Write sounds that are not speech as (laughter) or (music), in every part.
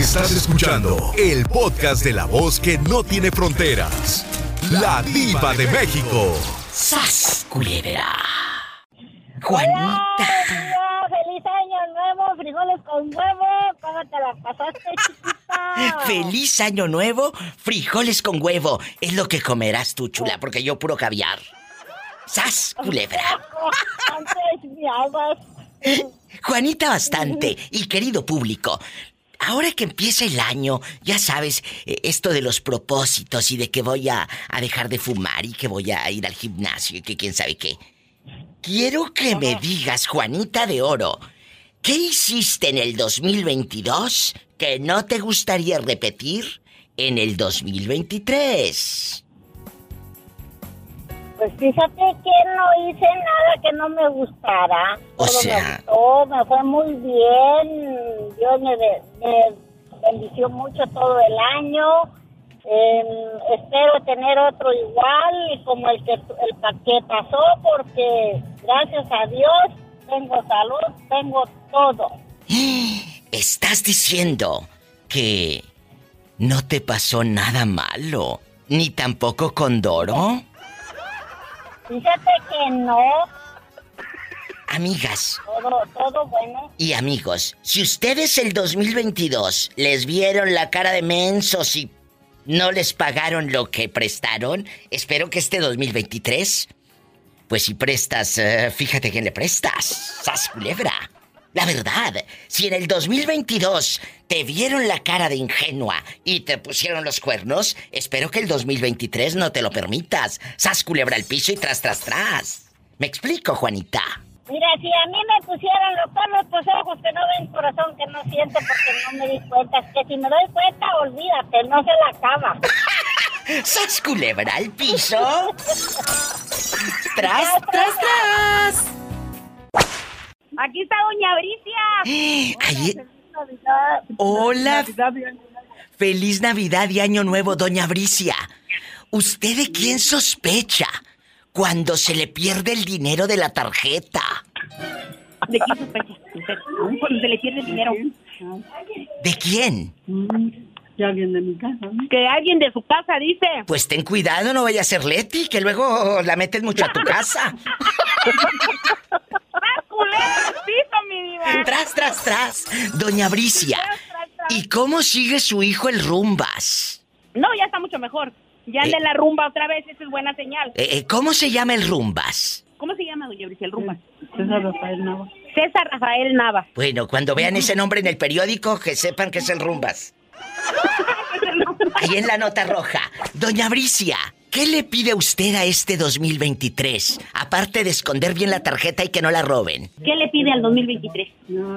Estás escuchando el podcast de la voz que no tiene fronteras. La diva de México. ¡Sas, culebra! Juanita. Hola, feliz año nuevo, frijoles con huevo. ¿Cómo te la pasaste, chiquita? (laughs) Feliz año nuevo, frijoles con huevo. Es lo que comerás tú, chula, porque yo puro caviar. ¡Sas, culebra! Antes me amas. (laughs) Juanita bastante y querido público. Ahora que empieza el año, ya sabes, eh, esto de los propósitos y de que voy a, a dejar de fumar y que voy a ir al gimnasio y que quién sabe qué. Quiero que me digas, Juanita de Oro, ¿qué hiciste en el 2022 que no te gustaría repetir en el 2023? Pues fíjate que no hice nada que no me gustara. O Todo sea- Me, gustó, me fue muy bien. Dios me, be- me bendició mucho todo el año. Eh, espero tener otro igual como el que, el que pasó porque gracias a Dios tengo salud, tengo todo. (gasps) ¿Estás diciendo que no te pasó nada malo? ¿Ni tampoco con Doro? Fíjate que no, Amigas todo, todo bueno. y amigos, si ustedes el 2022 les vieron la cara de mensos y no les pagaron lo que prestaron, espero que este 2023, pues si prestas, eh, fíjate quién le prestas. ¡Sas culebra! La verdad, si en el 2022 te vieron la cara de ingenua y te pusieron los cuernos, espero que el 2023 no te lo permitas. ¡Sas culebra al piso y tras, tras, tras! ¿Me explico, Juanita? Mira, si a mí me pusieran los perros, pues ojos que no ven, corazón que no siente, porque no me di cuenta. Es que si me doy cuenta, olvídate, no se la acaba. (laughs) ¡Sas culebra al piso! (laughs) ¡Tras, tras, tras! Aquí está Doña Bricia. Ahí-. (gasps) Hola, Navidad, feliz Navidad y Año Nuevo, doña Bricia. ¿Usted de quién sospecha cuando se le pierde el dinero de la tarjeta? ¿De quién sospecha? Cuando se le pierde el dinero. ¿De quién? Ya alguien de mi casa, ¿no? Que alguien de su casa dice. Pues ten cuidado, no vaya a ser Leti, que luego la metes mucho a tu (laughs) casa. (laughs) ¡Ah, culero, piso, mi diva! Tras, tras, tras. Doña Bricia, ¿y cómo sigue su hijo el rumbas? No, ya está mucho mejor. Ya anda en la rumba otra vez, esa es buena señal. Eh, eh, ¿Cómo se llama el rumbas? ¿Cómo se llama, doña Bricia, el rumba? César Rafael Nava. César Rafael Nava. Bueno, cuando vean ese nombre en el periódico, que sepan que es el rumbas. (laughs) (laughs) Ahí en la nota roja. Doña Bricia, ¿qué le pide usted a este 2023? Aparte de esconder bien la tarjeta y que no la roben. ¿Qué le pide al 2023?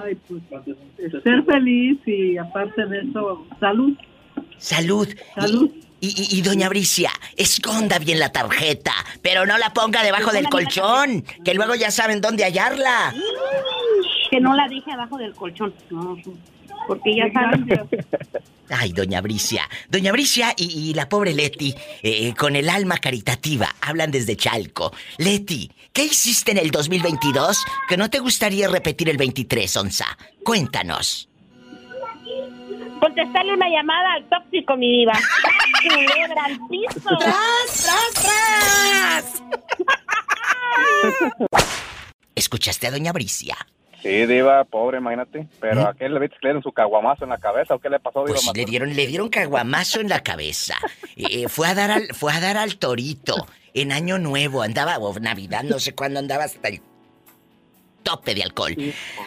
Ay, pues ser feliz y aparte de eso, salud. Salud. Salud. Y, y- y, doña Bricia, esconda bien la tarjeta, pero no la ponga debajo del colchón, que luego ya saben dónde hallarla. Que no la deje abajo del colchón. No, Porque ya saben. Ay, doña Bricia. Doña Bricia y, y la pobre Leti, eh, con el alma caritativa, hablan desde Chalco. Leti, ¿qué hiciste en el 2022 que no te gustaría repetir el 23, Onza? Cuéntanos. Contestarle una llamada al tóxico, mi diva. (laughs) Al piso. ¡Tras, tras, tras! (laughs) ¿Escuchaste a doña Bricia? Sí, Diva, pobre, imagínate. Pero ¿a qué le viste que le dieron su caguamazo en la cabeza o qué le pasó, Diva? Pues le dieron, le dieron caguamazo en la cabeza. Eh, fue a dar al, fue a dar al torito en Año Nuevo, andaba, o Navidad, no sé cuándo andaba hasta el tope de alcohol.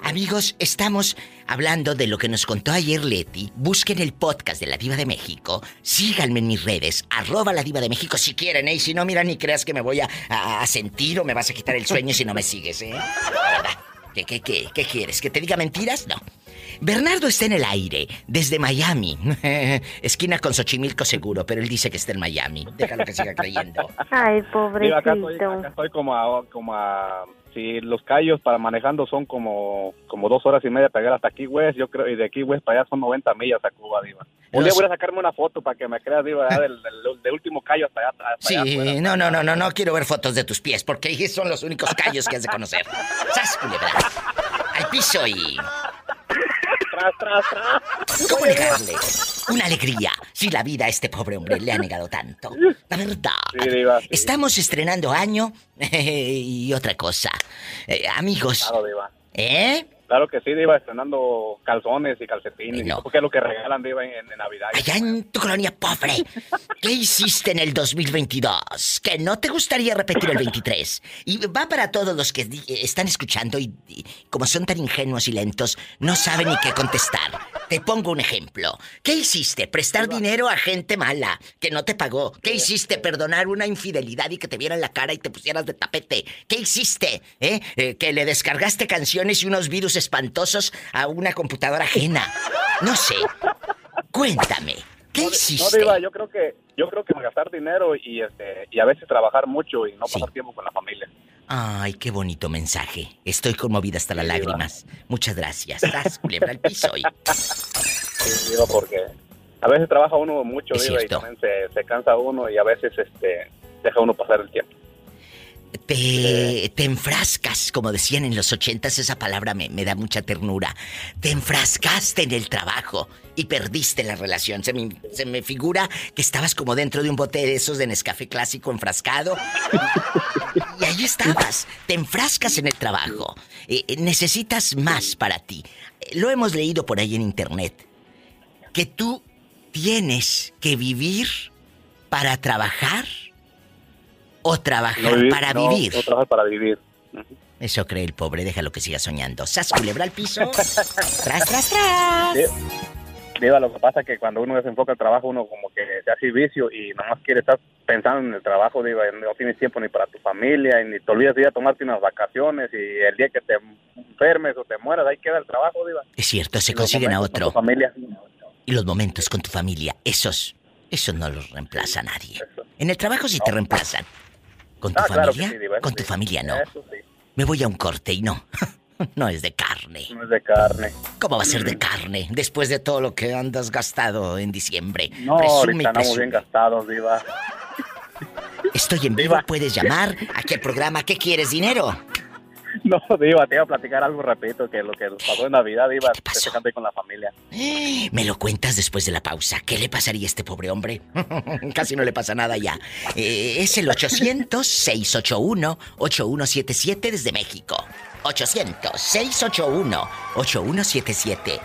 Amigos, estamos hablando de lo que nos contó ayer Leti. Busquen el podcast de La Diva de México. Síganme en mis redes, arroba La Diva de México si quieren, ¿eh? Y si no, mira, ni creas que me voy a, a- a sentir o me vas a quitar el sueño si no me sigues, ¿eh? La verdad. ¿Qué, qué, qué, qué quieres? ¿Que te diga mentiras? No. Bernardo está en el aire, desde Miami. (laughs) Esquina con Xochimilco seguro, pero él dice que está en Miami. Déjalo que siga creyendo. Ay, Diva, acá estoy, pobrecito. acá estoy como a, como a... Si los callos para manejando son como, como dos horas y media para llegar hasta aquí, West, yo creo, y de aquí, West, para allá son 90 millas a Cuba, Diva. Un día voy a sacarme una foto para que me creas, Diva, del, del- del último callo hasta allá. hasta allá afuera. Sí, no, no, no, no, no quiero ver fotos de tus pies, porque ahí son los únicos callos que has de conocer. ¡Sas, culebra! Al piso y... tras, tras, tras. ¿Cómo negarle una alegría si la vida a este pobre hombre le ha negado tanto? La verdad. Sí, Diva, sí. Estamos estrenando año (laughs) y otra cosa. Eh, amigos, Claro, Diva. ¿eh? Claro que sí, Diva, estrenando calzones y calcetines. No. Porque es lo que regalan, Diva, en, en Navidad. Allá en tu colonia pobre, ¿qué hiciste en el 2022? Que no te gustaría repetir el 23. Y va para todos los que están escuchando y, y como son tan ingenuos y lentos, no saben ni qué contestar. Te pongo un ejemplo. ¿Qué hiciste? Prestar dinero a gente mala que no te pagó. ¿Qué hiciste? Perdonar una infidelidad y que te vieran la cara y te pusieras de tapete. ¿Qué hiciste? ¿Eh? Eh, que le descargaste canciones y unos virus espantosos a una computadora ajena. No sé. Cuéntame, ¿qué No, hiciste? Diva, yo creo que yo creo que gastar dinero y este y a veces trabajar mucho y no Sí. pasar tiempo con la familia. Ay, qué bonito mensaje. Estoy conmovida hasta las Sí, lágrimas. Muchas gracias. Tras, culebra al piso y... Sí, Diva, porque a veces trabaja uno mucho, Diva, y también se, se cansa uno y a veces este deja uno pasar el tiempo. Te, te enfrascas, como decían en los ochentas, esa palabra me, me da mucha ternura. Te enfrascaste en el trabajo y perdiste la relación. Se me, se me figura que estabas como dentro de un bote de esos de Nescafé clásico enfrascado. (laughs) Y ahí estabas. Te enfrascas en el trabajo. Eh, eh, necesitas más para ti. Lo hemos leído por ahí en internet. Que tú tienes que vivir para trabajar o trabajar No vivir- para no- vivir. No trabajar para vivir. Eso cree el pobre, déjalo que siga soñando. ¡Sas, culebra al piso! (laughs) ¡Tras, tras, tras! Sí. Diva, lo que pasa es que cuando uno se enfoca al trabajo, uno como que se hace vicio y nomás quiere estar pensando en el trabajo, Diva, y no tienes tiempo ni para tu familia, y ni te olvidas de ir a tomarte unas vacaciones, y el día que te enfermes o te mueras, ahí queda el trabajo, Diva. Es cierto, se consiguen a otro. tu familia. Y los momentos con tu familia, esos, esos no los reemplaza nadie. Eso. En el trabajo sí te reemplazan. ¿Con tu Ah, claro familia? sí, Diva, eso Con tu sí. familia no. Eso sí, Me voy a un corte y no. (laughs) (laughs) No es de carne. no es de carne. ¿Cómo va a ser de carne después de todo lo que andas gastado en diciembre? No, Presume ahorita presume. bien gastados, Diva. Estoy en vivo, puedes llamar. Aquí al programa, ¿qué quieres? ¿Dinero? (laughs) No, Diva, te iba a platicar algo rapidito, que lo que nos pasó en Navidad, Diva, ¿Qué te pasó? ahí con la familia. (gasps) Me lo cuentas después de la pausa. ¿Qué le pasaría a este pobre hombre? (laughs) Casi no le pasa nada ya. Eh, es el 800-681-8177 desde México. 800-681-8177.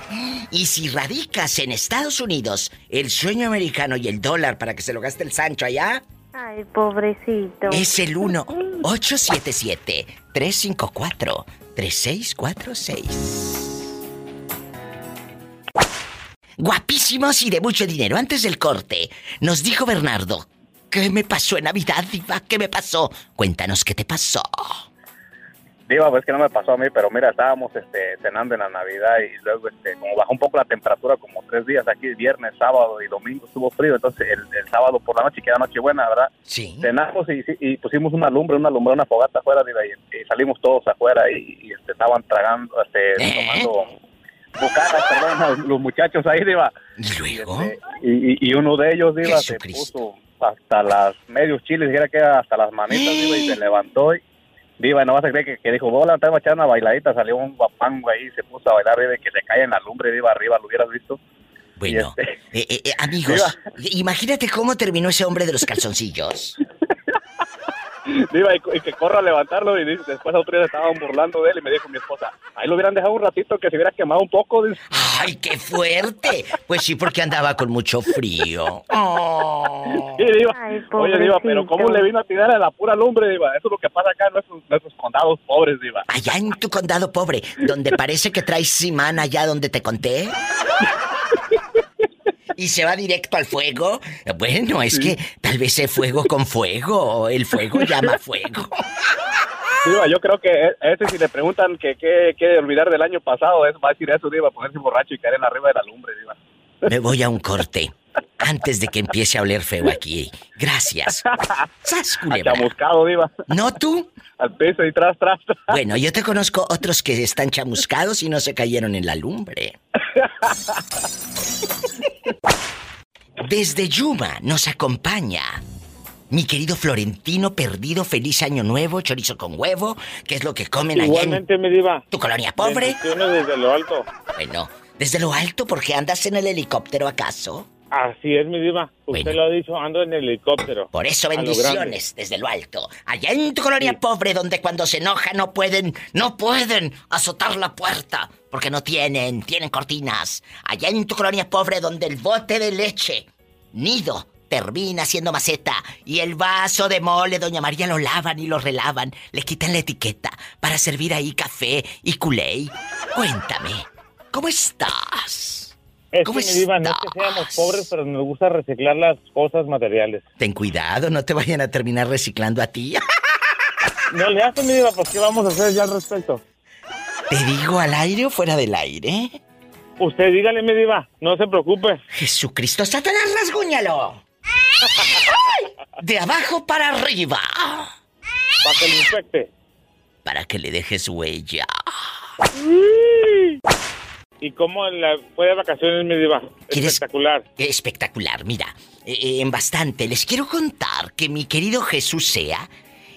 Y si radicas en Estados Unidos, el sueño americano y el dólar para que se lo gaste el Sancho allá, Ay, pobrecito. es el 1-877-354-3646. (laughs) Guapísimos y de mucho dinero. Antes del corte, nos dijo Bernardo, ¿qué me pasó en Navidad, Diva? ¿Qué me pasó? Cuéntanos qué te pasó. Diva, pues que no me pasó a mí, pero mira, estábamos este, cenando en la Navidad y luego, este, como bajó un poco la temperatura, como tres días aquí, viernes, sábado y domingo estuvo frío, entonces el, el sábado por la noche, que era noche buena, ¿verdad? Sí. Cenamos y, y pusimos una lumbre, una lumbre, una fogata afuera, Diva, y, y salimos todos afuera y, y, este, estaban tragando, este, ¿Eh? tomando bucanas, perdón, los, muchachos ahí, Diva. ¿Y luego? Este, y, y- y uno de ellos, Diva, se puso hasta las medios chiles, dijera que era hasta las manitas, Diva, y se levantó y, Diva, no vas a creer que, que dijo, voy a levantar, voy a echar una bailadita, salió un guapango ahí, se puso a bailar, Diva, y que se cae en la lumbre, Diva, arriba, lo hubieras visto. Bueno, Y eh, eh, eh, amigos, (laughs) imagínate cómo terminó ese hombre de los calzoncillos. (laughs) Diva, y, y que corra a levantarlo, y dice, después otro día estaban burlando de él, y me dijo mi esposa, ahí lo hubieran dejado un ratito que se hubiera quemado un poco, dice. ¡Ay, qué fuerte! Pues sí, porque andaba con mucho frío. (laughs) Oh. Sí, Diva. Ay, Oye, Diva, pero ¿cómo le vino a tirar a la pura lumbre, Diva? Eso es lo que pasa acá en nuestros, nuestros condados pobres, Diva. Allá en tu condado pobre, donde parece que traes imán allá donde te conté. (laughs) Y se va directo al fuego. (laughs) Bueno, es que tal vez es fuego con fuego. El fuego llama fuego. (laughs) Diva, yo creo que e- ese si le preguntan que qué olvidar del año pasado, es va a decir eso, Diva, ponerse borracho y caer en arriba de la lumbre, Diva. (laughs) Me voy a un corte. Antes de que empiece a oler feo aquí. Gracias. ¡Sas, culebra! Chamuscado, Diva. ¿No tú? Al piso y tras, tras, tras. Bueno, yo te conozco otros que están chamuscados y no se cayeron en la lumbre. Desde Yuma nos acompaña mi querido Florentino Perdido, feliz año nuevo, chorizo con huevo, que es lo que comen allá en Igualmente, mi diva. tu colonia pobre. Desde lo alto. Bueno, ¿Desde lo alto? ¿Porque andas en el helicóptero acaso? Así es, mi diva. Usted Bueno. lo ha dicho, ando en el helicóptero. Por eso lo bendiciones desde lo alto. Allá en tu colonia Sí. pobre donde cuando se enoja no pueden, no pueden azotar la puerta porque no tienen, tienen cortinas. Allá en tu colonia pobre donde el bote de leche, nido, termina siendo maceta y el vaso de mole Doña María lo lavan y lo relavan, le quitan la etiqueta para servir ahí café y culé. Cuéntame, ¿cómo estás? Es ¿Cómo que, mi diva, no es que seamos pobres, pero nos gusta reciclar las cosas materiales. Ten cuidado, no te vayan a terminar reciclando a ti. (laughs) No le hace, mi diva, pues ¿qué vamos a hacer ya al respecto? ¿Te digo al aire o fuera del aire? Usted dígale, mi diva, no se preocupe. Jesucristo, Satanás, rasguñalo. (laughs) De abajo para arriba. Para que lo infecte. Para que le dejes huella. ¿Y cómo la, fue de vacaciones, mi diva? ¿Quieres- Espectacular. Espectacular, mira. eh, eh, en bastante. Les quiero contar que mi querido Jesús sea,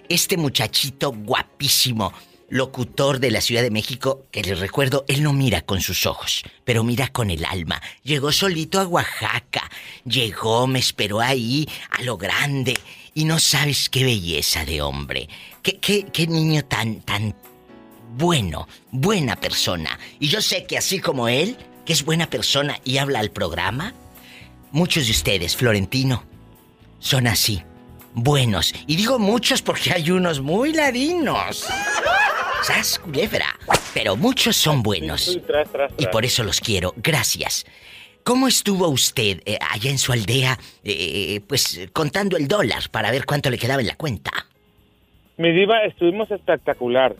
este muchachito guapísimo, locutor de la Ciudad de México, que les recuerdo, él no mira con sus ojos, pero mira con el alma. Llegó solito a Oaxaca. Llegó, me esperó ahí, a lo grande. Y no sabes qué belleza de hombre. Qué, qué, qué niño tan, tan bueno, buena persona. Y yo sé que así como él, que es buena persona y habla al programa, muchos de ustedes, Florentino, son así, buenos. Y digo muchos porque hay unos muy ladinos. ¿Sas, culebra? Pero muchos son buenos. Y por eso los quiero. Gracias. ¿Cómo estuvo usted eh, allá en su aldea, eh, pues contando el dólar para ver cuánto le quedaba en la cuenta? Mi diva, estuvimos espectacular.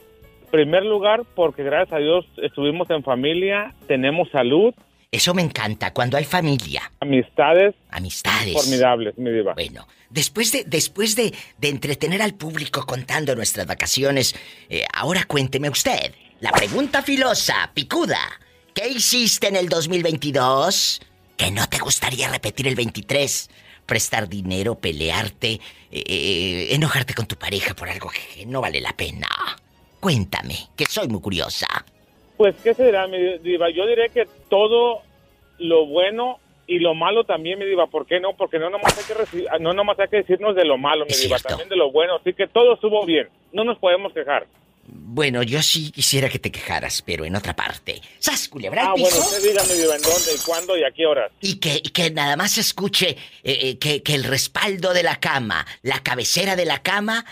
Primer lugar, porque gracias a Dios estuvimos en familia, tenemos salud, Eso me encanta, cuando hay familia, amistades amistades. formidables, mi diva. Bueno, después de, después de, de entretener al público contando nuestras vacaciones, eh, ahora cuénteme usted, la pregunta filosa, picuda, ¿qué hiciste en el 2022 que no te gustaría repetir el 23? Prestar dinero, pelearte, eh, eh, enojarte con tu pareja por algo que no vale la pena. Cuéntame, que soy muy curiosa. Pues, ¿qué será, mi diva? Yo diré que todo lo bueno y lo malo también, mi diva. ¿Por qué no? Porque no nomás hay que, reci- no nomás hay que decirnos de lo malo, mi Es diva, cierto. también de lo bueno. Así que todo estuvo bien. No nos podemos quejar. Bueno, yo sí quisiera que te quejaras, pero en otra parte. ¡Sas, culebra Ah, bueno, usted diga, mi diva, en dónde, y cuándo y a qué horas. Y que, y que nada más escuche eh, eh, que, que el respaldo de la cama, la cabecera de la cama,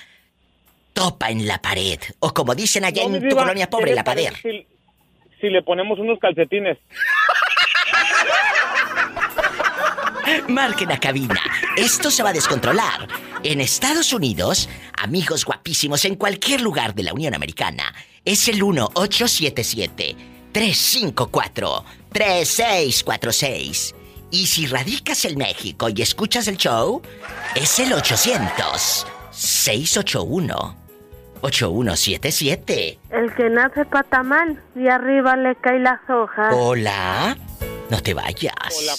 topa en la pared. O como dicen allá No, en tu colonia ¿qué pobre, la pared. Si, si le ponemos unos calcetines. (laughs) Marquen a cabina. Esto se va a descontrolar. En Estados Unidos, amigos guapísimos en cualquier lugar de la Unión Americana, es el 1877-354-3646. Y si radicas en México y escuchas el show, es el 800-681-8177. El que nace patamal y arriba le caen las hojas. Hola. No te vayas.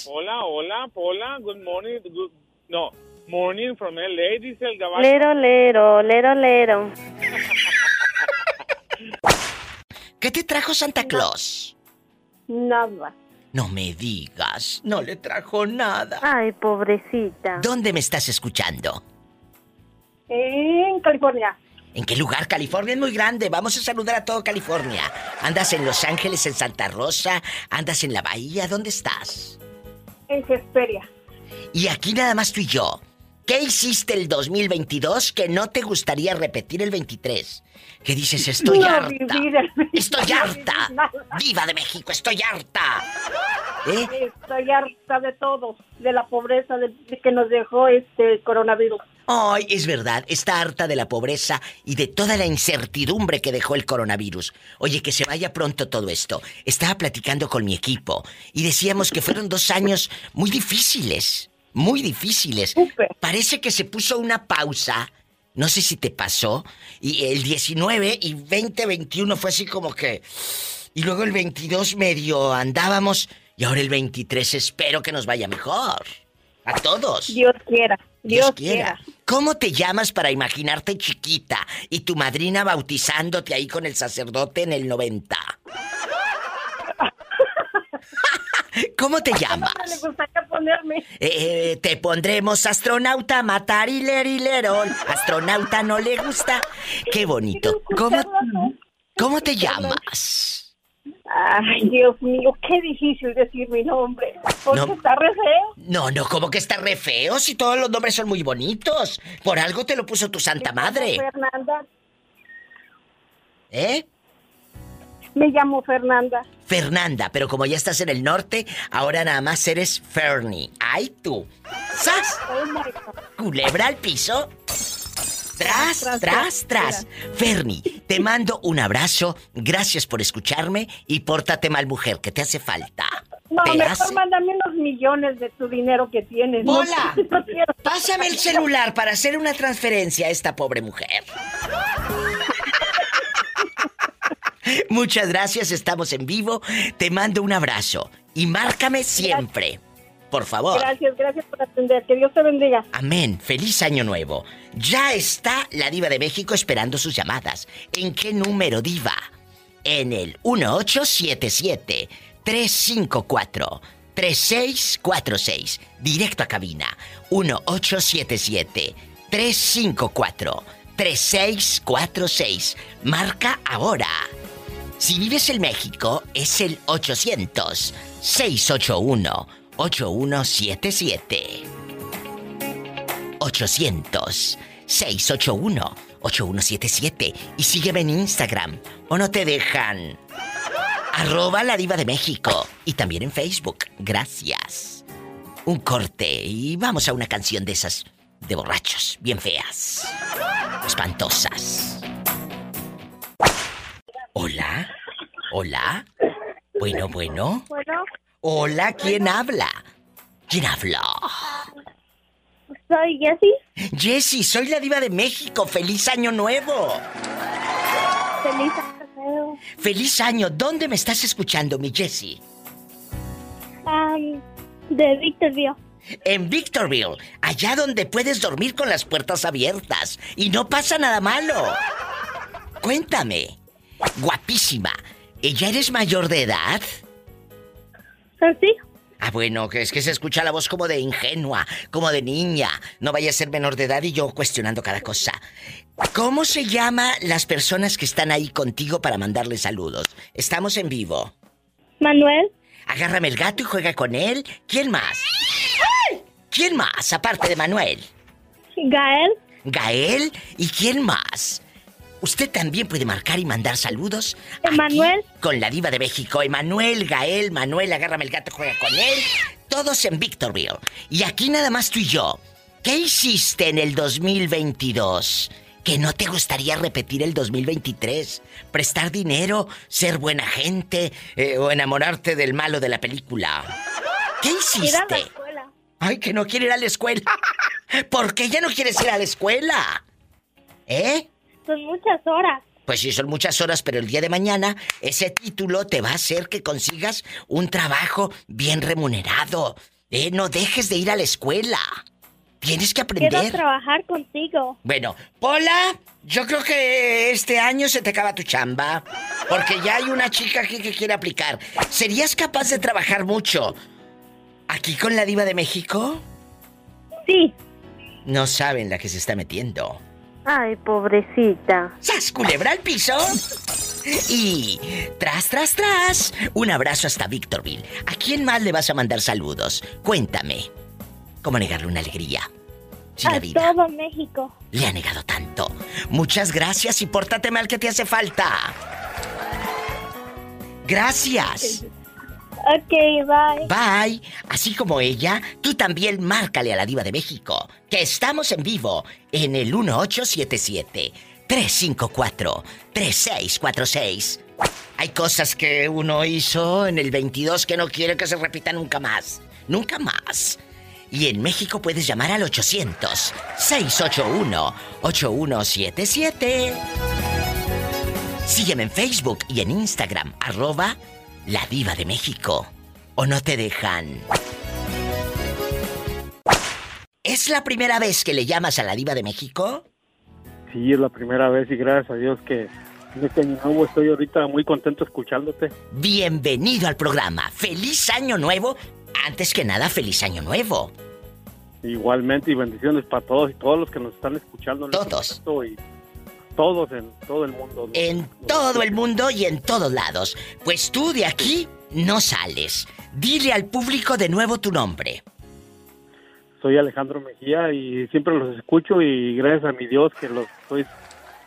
Hola, hola, hola, hola. Good morning. good- no, morning from LA, dice el caballo. Lero, lero, lero, lero. ¿Qué te trajo Santa Claus? Nada. No me digas, no le trajo nada. Ay, pobrecita. ¿Dónde me estás escuchando? En California. ¿En qué lugar? California es muy grande. Vamos a saludar a todo California. ¿Andas en Los Ángeles, en Santa Rosa? ¿Andas en la Bahía? ¿Dónde estás? En Hesperia. Y aquí nada más tú y yo. ¿Qué hiciste el 2022 que no te gustaría repetir el 23? ¿Qué dices? Estoy No harta. vivir el- Estoy no harta. vivir nada. Viva de México, estoy harta. ¿Eh? Estoy harta de todo, de la pobreza de, de que nos dejó este coronavirus. Ay, es verdad, está harta de la pobreza y de toda la incertidumbre que dejó el coronavirus. Oye, que se vaya pronto todo esto. Estaba platicando con mi equipo y decíamos que fueron dos años muy difíciles, muy difíciles. Parece que se puso una pausa, no sé si te pasó, y el 19 y 20, 21 fue así como que... Y luego el 22 medio andábamos y ahora el 23 espero que nos vaya mejor. A todos. Dios quiera, Dios, quiera. ¿Cómo te llamas para imaginarte chiquita y tu madrina bautizándote ahí con el sacerdote en el 90? (laughs) ¿Cómo te (laughs) ¿Qué llamas? le gustaría ponerme? Eh, eh, te pondremos astronauta, matar y lerón. Astronauta no le gusta. Qué bonito. (laughs) ¿Cómo, cómo te llamas? Ay, Dios mío, qué difícil decir mi nombre. Porque No. está re feo. No, no, como que está re feo si todos los nombres son muy bonitos. Por algo te lo puso tu santa madre. Fernanda. ¿Eh? Me llamo Fernanda. Fernanda, pero como ya estás en el norte, ahora nada más eres Fernie. ¡Ay tú! ¡Sas! Oh. Culebra al piso. Tras, tras, Tras, tras. Fernie, te mando un abrazo. Gracias por escucharme y pórtate mal, mujer, que te hace falta. No, ¿Te mejor hace? mándame unos millones de tu dinero que tienes. Hola. (laughs) no. Pásame el celular para hacer una transferencia a esta pobre mujer. Muchas gracias, estamos en vivo. Te mando un abrazo y márcame siempre. Por favor. Gracias, gracias por atender. Que Dios te bendiga. Amén. Feliz año nuevo. Ya está la diva de México esperando sus llamadas. ¿En qué número diva? En el 1877 354 3646. Directo a cabina. 1877 354 3646. Marca ahora. Si vives en México, es el 800 681 8177. 800-681-8177 y sígueme en Instagram o no te dejan. Arroba la diva de México y también en Facebook. Gracias. Un corte y vamos a una canción de esas de borrachos, bien feas, espantosas. Hola, hola. Bueno, bueno. Bueno, Hola, ¿quién habla? ¿Quién habla? soy Jessie. Jessy, soy la diva de México. ¡Feliz año nuevo! Feliz año nuevo. ¡Feliz año! ¿Dónde me estás escuchando, mi Jessy? Am, de Victorville. En Victorville, allá donde puedes dormir con las puertas abiertas y no pasa nada malo. Cuéntame, guapísima, ¿ya eres mayor de edad? ¿Ah, ¿Sí? Ah, bueno, que es que se escucha la voz como de ingenua, como de niña. No vaya a ser menor de edad y yo cuestionando cada cosa. ¿Cómo se llama las personas que están ahí contigo para mandarle saludos? Estamos en vivo. Manuel. Agárrame el gato y juega con él. ¿Quién más? ¿Quién más, aparte de Manuel? Gael. Gael y quién más. Usted también puede marcar y mandar saludos. aquí Emanuel. Con la diva de México. Emanuel, Gael, Manuel, agárrame el gato, juega con él. Todos en Victorville. Y aquí nada más tú y yo. ¿Qué hiciste en el 2022? Que no te gustaría repetir el 2023. Prestar dinero, ser buena gente eh, o enamorarte del malo de la película. ¿Qué Ir a la hiciste? escuela. Ay, que no quiere ir a la escuela. (laughs) ¿Por qué ya no quieres ir a la escuela? ¿Eh? Son muchas horas. Pues sí, son muchas horas, pero el día de mañana ese título te va a hacer que consigas un trabajo bien remunerado. ¿Eh? No dejes de ir a la escuela. Tienes que Quiero aprender. trabajar contigo. Bueno, Pola, yo creo que este año se te acaba tu chamba. Porque ya hay una chica aquí que quiere aplicar. ¿Serías capaz de trabajar mucho aquí con la diva de México? Sí. No saben la que se está metiendo. Ay, pobrecita. ¡Sas, culebra al piso! Y tras, tras, tras, un abrazo hasta Victorville. ¿A quién más le vas a mandar saludos? Cuéntame. ¿Cómo negarle una alegría? Si la a vida todo México. le ha negado tanto. Muchas gracias y pórtate mal que te hace falta. Gracias. Ok, bye. Bye. Así como ella, tú también márcale a la diva de México, que estamos en vivo en el 1877-354-3646. Hay cosas que uno hizo en el 22 que no quiere que se repita nunca más. Nunca más. Y en México puedes llamar al 800-681-8177. Sígueme en Facebook y en Instagram, arroba la diva de México. ¿O no te dejan? ¿Es la primera vez que le llamas a la diva de México? Sí, es la primera vez y gracias a Dios que En este año nuevo estoy ahorita muy contento escuchándote. Bienvenido al programa. Feliz año nuevo. Antes que nada, feliz año nuevo. Igualmente y bendiciones para todos y todos los que nos están escuchando. en este Todos. momento Y todos en todo el mundo. En todo el mundo y en todos lados. Pues tú de aquí no sales. Dile al público de nuevo tu nombre. Soy Alejandro Mejía y siempre los escucho y gracias a mi Dios que los estoy,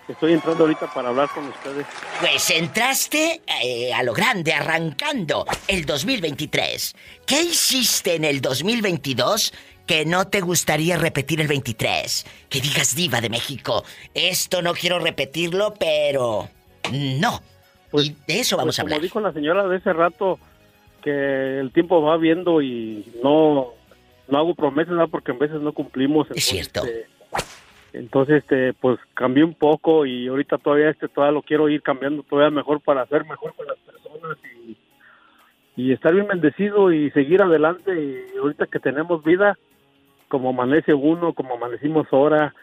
estoy entrando ahorita para hablar con ustedes. Pues entraste eh, a lo grande, arrancando el 2023. ¿Qué hiciste en el 2022 que no te gustaría repetir el 23? Que digas diva de México, esto no quiero repetirlo, pero no. y de eso vamos Pues a como hablar. dijo la señora de ese rato, que el tiempo va viendo y no, no hago promesas, porque en veces no cumplimos. Es cierto. este, entonces, este, pues cambié un poco y ahorita todavía este todavía lo quiero ir cambiando todavía mejor para ser mejor con las personas y, y estar bien bendecido y seguir adelante. Y ahorita que tenemos vida, como amanece uno, como amanecimos ahora,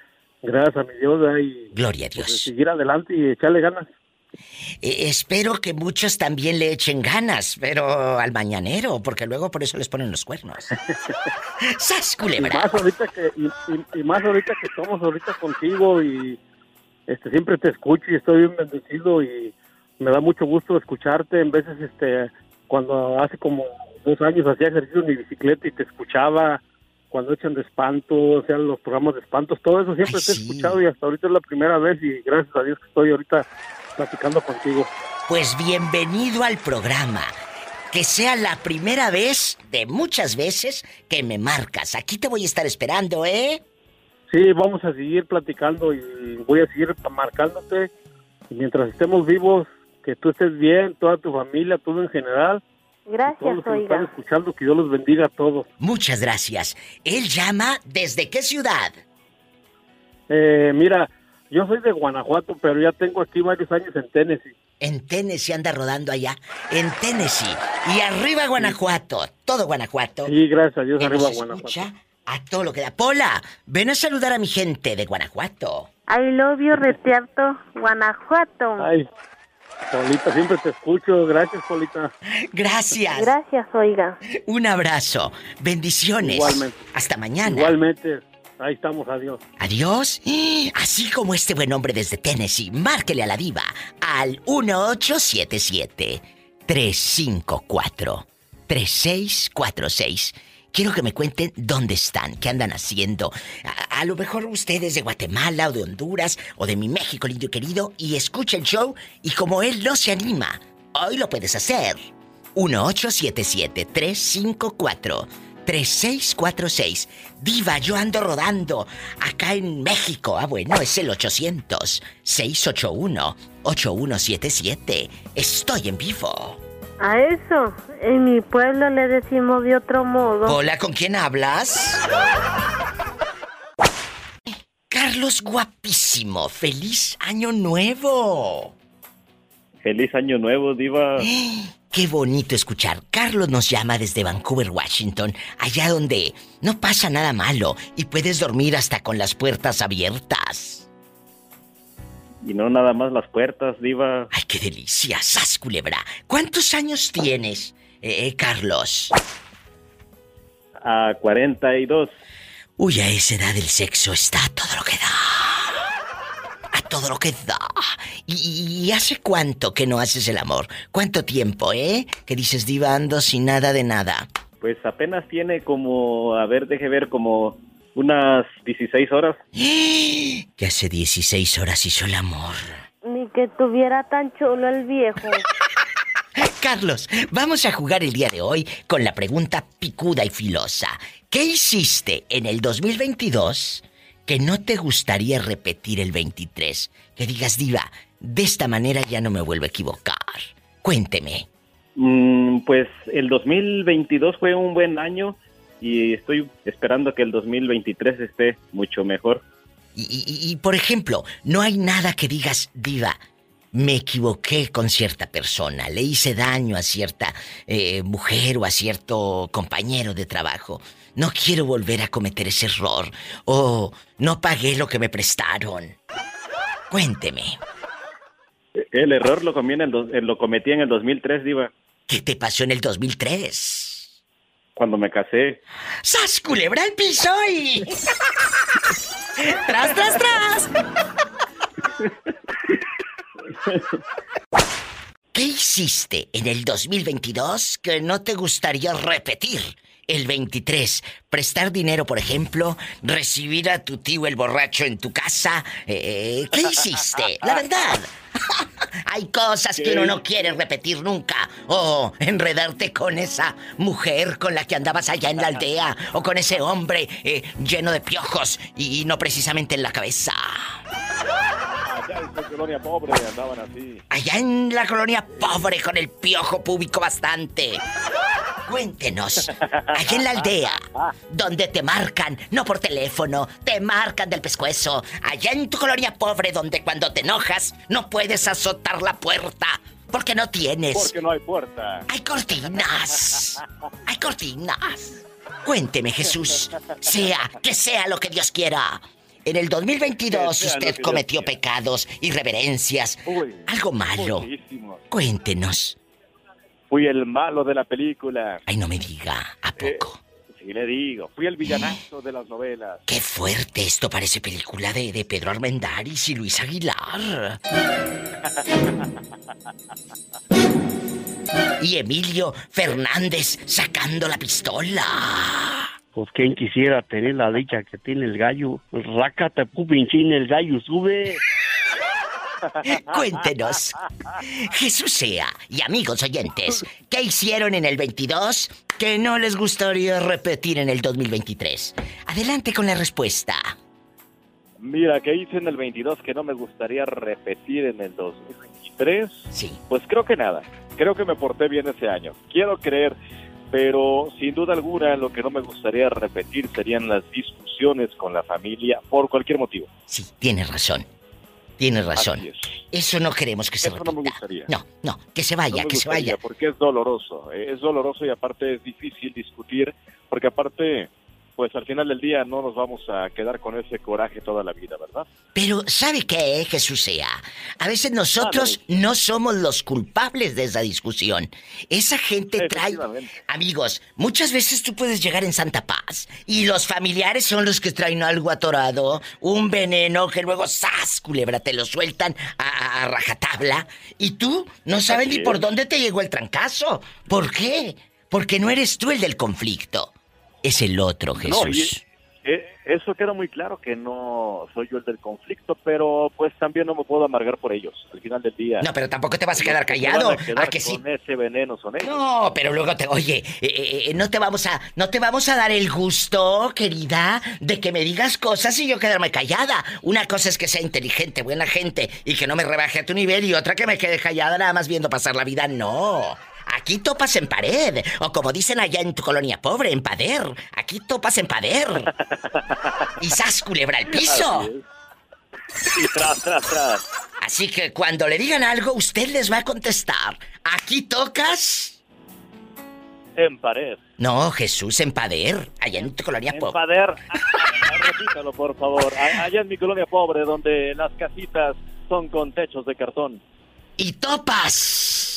gracias a mi Dios, y Gloria a pues, Dios. seguir adelante y echarle ganas. Eh, espero que muchos también le echen ganas, pero al mañanero, porque luego por eso les ponen los cuernos. (laughs) ¡Sas, Y culebra! más ahorita que y, y- y más ahorita que estamos ahorita contigo y este siempre te escucho y estoy bien bendecido y me da mucho gusto escucharte en veces este cuando hace como dos años hacía ejercicio en mi bicicleta y te escuchaba cuando echan de espanto, o sea, los programas de espantos, todo eso siempre te he escuchado y hasta ahorita es la primera vez y gracias a Dios que estoy ahorita platicando contigo. Pues bienvenido al programa. Que sea la primera vez de muchas veces que me marcas. Aquí te voy a estar esperando, ¿eh? Sí, vamos a seguir platicando y voy a seguir marcándote. Mientras estemos vivos, que tú estés bien, toda tu familia, todo en general. Todos Gracias, los que están escuchando, que Dios los bendiga a todos. Muchas gracias. Él llama desde qué ciudad? Eh, mira, yo soy de Guanajuato, pero ya tengo aquí varios años en Tennessee. En Tennessee anda rodando allá. En Tennessee. Y arriba Guanajuato. Todo Guanajuato. Sí, gracias a Dios, que arriba nos Guanajuato. escucha a todo lo que da. Pola, ven a saludar a mi gente de Guanajuato. I love you, Retiarto, Guanajuato. Ay, Polita, siempre te escucho. Gracias, Polita. Gracias. Gracias, oiga. Un abrazo. Bendiciones. Igualmente. Hasta mañana. Igualmente, ahí estamos, adiós. Adiós. Así como este buen hombre desde Tennessee, márquele a la diva al 1877-354-3646. Quiero que me cuenten dónde están, qué andan haciendo. A, lo mejor ustedes de Guatemala o de Honduras o de mi México lindo y querido y escucha el show y como él no se anima, hoy lo puedes hacer. 1877-354-3646. Diva, yo ando rodando acá en México. Ah, bueno, es el 800-681-8177. Estoy en vivo. A eso, en mi pueblo le decimos de otro modo. Hola, ¿con quién hablas? Carlos guapísimo, feliz año nuevo. Feliz año nuevo, Diva. (gasps) Qué bonito escuchar. Carlos nos llama desde Vancouver, Washington, allá donde no pasa nada malo y puedes dormir hasta con las puertas abiertas. Y no nada más las puertas, Diva. ¡Ay, qué delicia! ¡Sas, culebra! ¿Cuántos años tienes, eh, eh, Carlos? A 42. Uy, a esa edad el sexo está a todo lo que da. A todo lo que da. ¿Y, y hace cuánto que no haces el amor? ¿Cuánto tiempo, eh? Que dices, diva, ando sin nada de nada. Pues apenas tiene como, a ver, deje ver, como unas 16 horas. (gasps) Que hace 16 horas hizo el amor. Ni que tuviera tan chulo el viejo. (laughs) Carlos, vamos a jugar el día de hoy con la pregunta picuda y filosa. ¿Qué hiciste en el 2022 que no te gustaría repetir el 23? Que digas, diva, de esta manera ya no me vuelvo a equivocar. Cuénteme. Mm, pues el 2022 fue un buen año y estoy esperando que el 2023 esté mucho mejor. Y, y- y, por ejemplo, no hay nada que digas, diva, me equivoqué con cierta persona, le hice daño a cierta eh, mujer o a cierto compañero de trabajo. No quiero volver a cometer ese error. O no pagué lo que me prestaron. Cuénteme. El error lo, comí en el dos- lo cometí en el 2003, Diva, ¿Qué te pasó en el 2003? Cuando me casé. ¡Sas, culebra al piso y... (laughs) ¡Tras, tras, tras! ¿Qué hiciste en el 2022 que no te gustaría repetir? El 23, prestar dinero, por ejemplo, recibir a tu tío el borracho en tu casa. Eh, ¿Qué hiciste? La verdad. (laughs) Hay cosas que uno no quiere repetir nunca. O enredarte con esa mujer con la que andabas allá en la aldea. O con ese hombre eh, lleno de piojos y no precisamente en la cabeza. Allá en su colonia pobre andaban así. Allá en la colonia pobre con el piojo público bastante. Cuéntenos, allá en la aldea, donde te marcan, no por teléfono, te marcan del pescuezo. Allá en tu colonia pobre, donde cuando te enojas no puedes azotar la puerta, porque no tienes. Porque no hay puerta. Hay cortinas. Hay cortinas. Cuénteme, Jesús. Sea, que sea lo que Dios quiera. En el 2022 Que sea lo usted cometió pecados, irreverencias, Uy, algo malo. muchísimo. Cuéntenos. Fui el malo de la película. Ay, no me diga. ¿A Eh, poco? sí le digo. Fui el villanazo de las novelas. Qué fuerte. Esto parece película de, de Pedro Armendáriz y Luis Aguilar. (laughs) y Emilio Fernández sacando la pistola. Pues quien quisiera tener la dicha que tiene el gallo. Rácate, pupinchín, el gallo sube. (laughs) Cuéntenos. Jesús sea y amigos oyentes, ¿qué hicieron en el 22 que no les gustaría repetir en el 2023? Adelante con la respuesta. Mira, ¿qué hice en el 22 que no me gustaría repetir en el 2023? Sí. Pues creo que nada. Creo que me porté bien ese año. Quiero creer, pero sin duda alguna lo que no me gustaría repetir serían las discusiones con la familia por cualquier motivo. Sí, tienes razón. Tienes razón. Es. Eso no queremos que se Eso no me repita. gustaría. No, no, que se No vaya, me que se vaya. Porque es doloroso. eh, Es doloroso y aparte es difícil discutir, porque aparte, pues al final del día no nos vamos a quedar con ese coraje toda la vida, ¿verdad? Pero ¿sabe qué, Jesús sea? A veces nosotros no somos los culpables de esa discusión. Esa gente trae... Amigos, muchas veces tú puedes llegar en Santa Paz y los familiares son los que traen algo atorado, un veneno que luego ¡zas! culebra, te lo sueltan a, a- a rajatabla y tú no sabes ni por dónde te llegó el trancazo. ¿Por qué? Porque no eres tú el del conflicto. Es el otro, Jesús. No, y- eh, eso queda muy claro que no soy yo el del conflicto, pero pues también no me puedo amargar por ellos. Al final del día. No, pero tampoco te vas a quedar callado. van a quedar ¿A que sí? con ese veneno son ellos. No, pero luego te, oye, eh, eh, eh, no te vamos a, no te vamos a dar el gusto, querida, de que me digas cosas y yo quedarme callada. Una cosa es que sea inteligente, buena gente y que no me rebaje a tu nivel y otra que me quede callada nada más viendo pasar la vida. No. Aquí topas en pared, o como dicen allá en tu colonia pobre, en pader. Aquí topas en pader. Y sas culebra al piso. Y tras, tras, tras. Así que cuando le digan algo, usted les va a contestar. Aquí tocas. En pared. No, Jesús, en Pader, allá en tu colonia En pobre. pader. Repítalo, por favor. Allá en mi colonia pobre, donde las casitas son con techos de cartón. Y topas.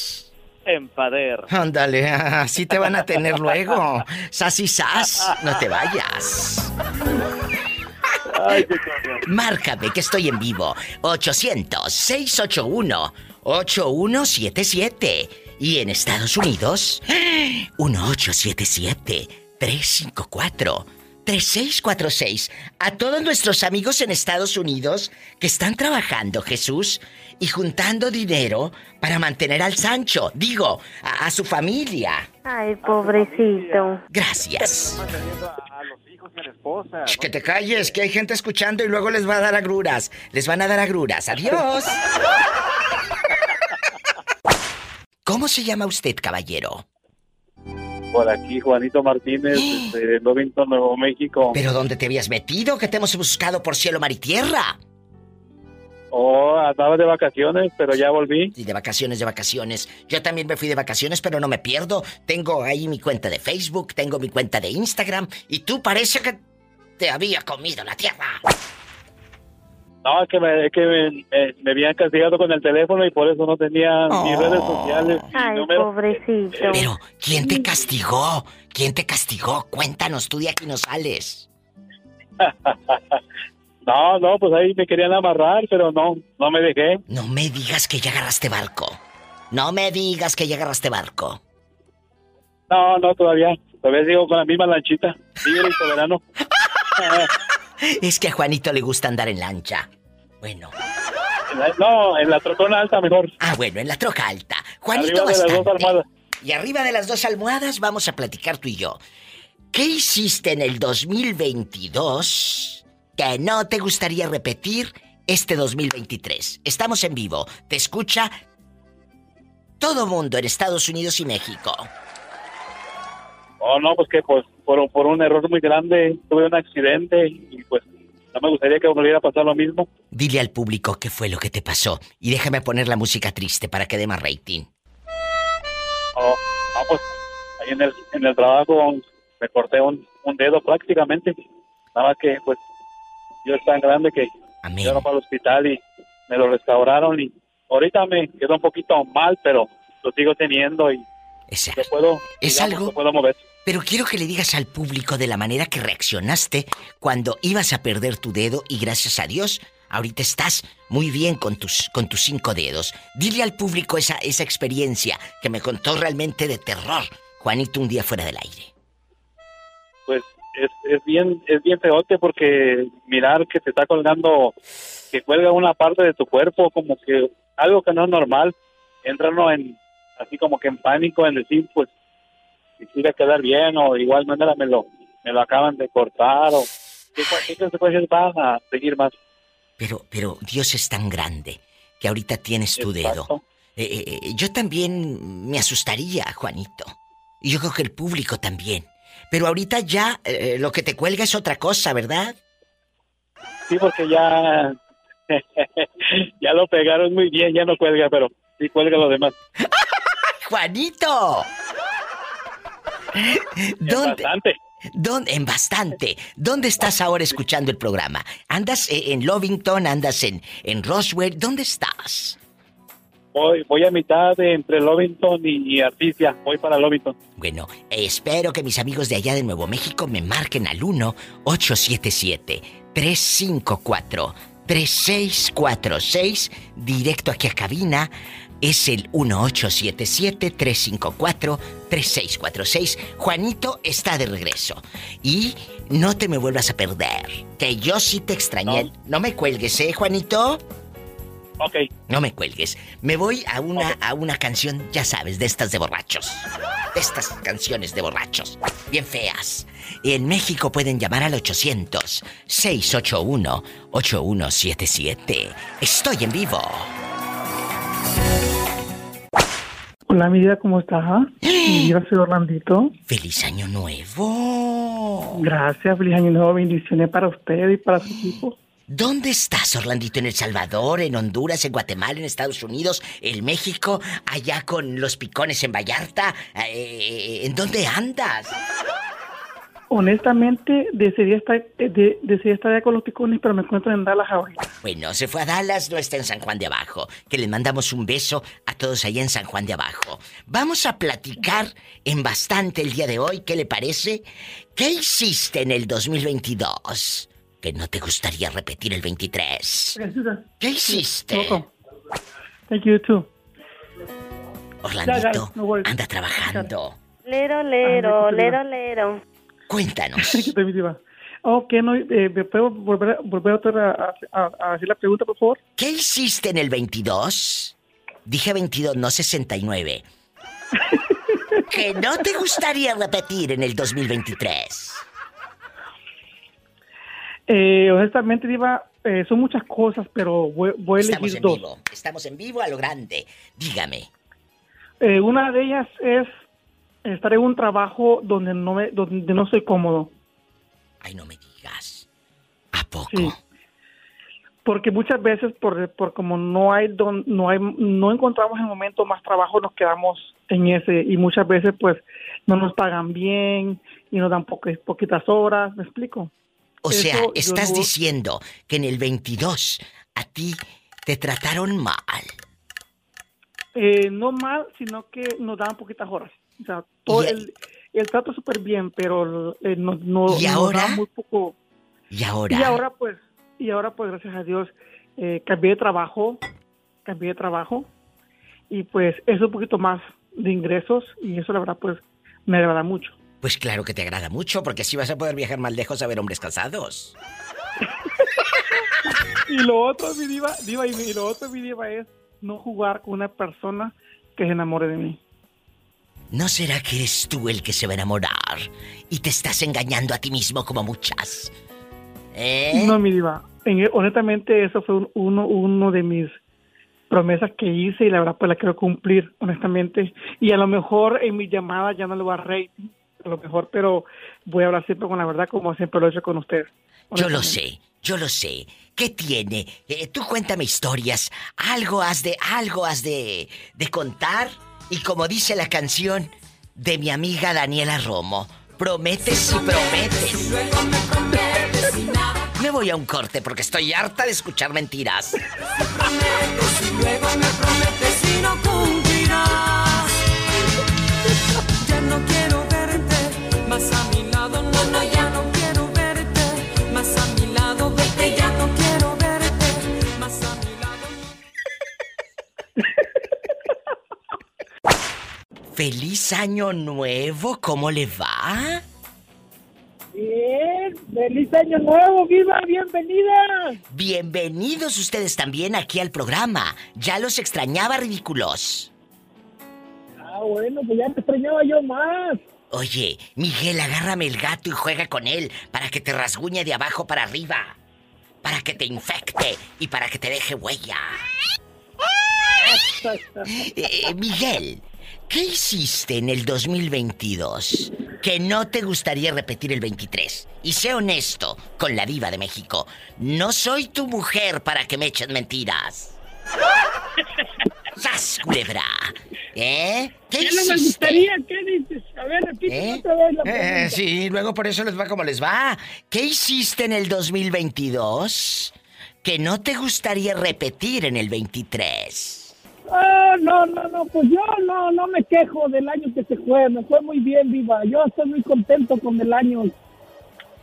En pader. Ándale, (laughs) así te van a tener luego. Sas y sas, no te vayas. Ay, qué cosa. Márcame que estoy en vivo. 800-681-8177. Y en Estados Unidos, (gasps) 1877-354-3646. A todos nuestros amigos en Estados Unidos que están trabajando, Jesús, y juntando dinero para mantener al Sancho, digo, a, a su familia. Ay, pobrecito. Gracias. Manteniendo a, a los hijos y a la esposa. Sh, ¿no? que te calles, que hay gente escuchando y luego les va a dar agruras. Les van a dar agruras. Adiós. (laughs) ¿Cómo se llama usted, caballero? Por aquí, Juanito Martínez, de Lovington, Nuevo México. ¿Pero dónde te habías metido? Que te hemos buscado por cielo, mar y tierra. Oh, andaba de vacaciones, pero ya volví. Y de vacaciones, de vacaciones. Yo también me fui de vacaciones, pero no me pierdo. Tengo ahí mi cuenta de Facebook, tengo mi cuenta de Instagram. Y tú parece que te había comido la tierra. No, es que, me, es que me, me- me habían castigado con el teléfono y por eso no tenía ni redes sociales. Ay, número. pobrecito. Pero, ¿quién te castigó? ¿Quién te castigó? Cuéntanos, tú de aquí no sales. (laughs) No, no, pues ahí me querían amarrar, pero no, no me dejé. No me digas que ya agarraste barco. No me digas que ya agarraste barco. No, no, todavía. Todavía sigo con la misma lanchita. Libre y soberano. (laughs) Es que a Juanito le gusta andar en lancha. Bueno. No, en la trocona alta mejor. Ah, bueno, en la troca alta. Juanito Arriba de las dos bastante. almohadas. Y arriba de las dos almohadas vamos a platicar tú y yo. ¿Qué hiciste en el 2022 que no te gustaría repetir este 2023? Estamos en vivo. Te escucha todo mundo en Estados Unidos y México. Oh, no, pues que pues por, por un error muy grande tuve un accidente y pues no me gustaría que volviera a pasar lo mismo. Dile al público qué fue lo que te pasó y déjame poner la música triste para que dé más rating. Oh, no, pues ahí en el, en el trabajo me corté un, un dedo prácticamente. Nada más que pues yo es tan grande que Amén. llegaron para el hospital y me lo restauraron y ahorita me quedó un poquito mal, pero lo sigo teniendo y lo puedo, Es digamos, algo- lo puedo mover. Pero quiero que le digas al público de la manera que reaccionaste cuando ibas a perder tu dedo y gracias a Dios, ahorita estás muy bien con tus, con tus cinco dedos. Dile al público esa, esa experiencia que me contó realmente de terror. Juanito un día fuera del aire. pues es, es bien es bien feote porque mirar que te está colgando que cuelga una parte de tu cuerpo como que algo que no es normal entra en así como que en pánico en decir pues si a quedar bien o de igual manera me lo me lo acaban de cortar o qué, qué consecuencias van a seguir más Pero, pero Dios es tan grande que ahorita tienes tu dedo. Exacto. Eh, eh, eh, yo también me asustaría, Juanito. Y yo creo que el público también. Pero ahorita ya eh, lo que te cuelga es otra cosa, ¿verdad? sí porque ya (laughs) ya lo pegaron muy bien ya no cuelga pero sí cuelga lo demás (laughs) ¡Juanito! (laughs) ¿Dónde, bastante dónde- en bastante. ¿Dónde estás ahora escuchando el programa? ¿Andas eh, en Lovington? ¿Andas en, en Roswell? ¿Dónde estás? voy voy a mitad de entre Lovington y, y Articia voy para Lovington Bueno, espero que mis amigos de allá de Nuevo México me marquen al 1-877-354-3646, directo aquí a cabina. Es el 1877-354-3646. Juanito está de regreso. Y no te me vuelvas a perder, que yo sí te extrañé. No, me cuelgues, ¿eh, Juanito? Ok. No me cuelgues. Me voy a una, a una canción, ya sabes, de estas de borrachos. De estas canciones de borrachos. Bien feas. En México pueden llamar al 800-681-8177. Estoy en vivo. Hola, mi vida, ¿cómo estás? Mi vida, soy Orlandito. ¡Feliz Año Nuevo! Gracias, feliz año nuevo, bendiciones para usted y para su equipo. ¿Dónde estás, Orlandito? ¿En El Salvador, en Honduras, en Guatemala, en Estados Unidos, en México, allá con los picones en Vallarta? Eh, ¿En dónde andas? Honestamente, decidí estar, eh, de- decidí estar allá con los picones, pero me encuentro en Dallas ahorita. Bueno, se fue a Dallas, no está en San Juan de Abajo. Que le mandamos un beso a todos allá en San Juan de Abajo. Vamos a platicar en bastante el día de hoy, ¿qué le parece? ¿Qué hiciste en el 2022? Que no te gustaría repetir el 23. ¿Qué hiciste? Thank you, too. Orlandito, anda trabajando. Lero, lero, lero, lero. Cuéntanos. (laughs) Ok, no, eh, ¿me puedo volver, volver a, a- a hacer la pregunta, por favor? ¿Qué hiciste en el 22? Dije 22, no 69. (laughs) que no te gustaría repetir en el 2023. Eh, honestamente, Diva, eh, son muchas cosas, pero voy, voy a Estamos elegir en dos. vivo. Estamos en vivo a lo grande. Dígame. Eh, una de ellas es estar en un trabajo donde no me, donde no soy cómodo. Ay, no me digas. ¿A poco? Sí. Porque muchas veces, por, por como no hay, don, no hay, no encontramos en el momento más trabajo, nos quedamos en ese y muchas veces, pues, no nos pagan bien y nos dan poque- poquitas horas. ¿Me explico? O sea, Eso estás diciendo que en el 22 a ti te trataron mal. Eh, no mal, sino que nos daban poquitas horas. O sea, todo Y- el, el trato súper bien, pero eh, no, no, ¿Y nos ahora? muy poco. Y ahora. Y ahora pues, y ahora pues gracias a Dios eh, cambié de trabajo, cambié de trabajo y pues es un poquito más de ingresos y eso la verdad pues me agrada mucho. Pues claro que te agrada mucho, porque así vas a poder viajar más lejos a ver hombres casados. (laughs) Y lo otro, mi diva, diva, y, y lo otro, mi diva, es no jugar con una persona que se enamore de mí. ¿No será que eres tú el que se va a enamorar y te estás engañando a ti mismo como muchas? ¿Eh? No, mi diva. En- honestamente, eso fue un- uno, uno de mis promesas que hice y la verdad pues la quiero cumplir, honestamente. Y a lo mejor en mi llamada ya no le voy a rating, a lo mejor, pero voy a hablar siempre con la verdad como siempre lo he hecho con usted. Yo lo sé, yo lo sé. ¿Qué tiene? Eh, tú cuéntame historias. Algo has de, algo has de, de contar. Y como dice la canción de mi amiga Daniela Romo, prometes y prometes. Me voy a un corte porque estoy harta de escuchar mentiras. Y luego me prometes ¡Feliz año nuevo! ¿Cómo le va? Bien, feliz año nuevo, viva, bienvenida. Bienvenidos ustedes también aquí al programa. Ya los extrañaba, ridículos. Ah, bueno, pues ya te extrañaba yo más. Oye, Miguel, agárrame el gato y juega con él para que te rasguñe de abajo para arriba. Para que te infecte y para que te deje huella. (laughs) Eh, Miguel, ¿qué hiciste en el 2022 que no te gustaría repetir el 23? Y sé honesto con la diva de México. No soy tu mujer para que me eches mentiras. ¡Sas, culebra! ¿Eh? ¿Qué ¿Qué no me hiciste? gustaría? ¿Qué dices? A ver, repíteme ¿Eh? otra vez la Eh, pregunta. sí, luego por eso les va como les va. ¿Qué hiciste en el 2022 que no te gustaría repetir en el 23? Ah, no, no, no, pues yo no, no me quejo del año que se fue, me fue muy bien, viva. Yo estoy muy contento con el año.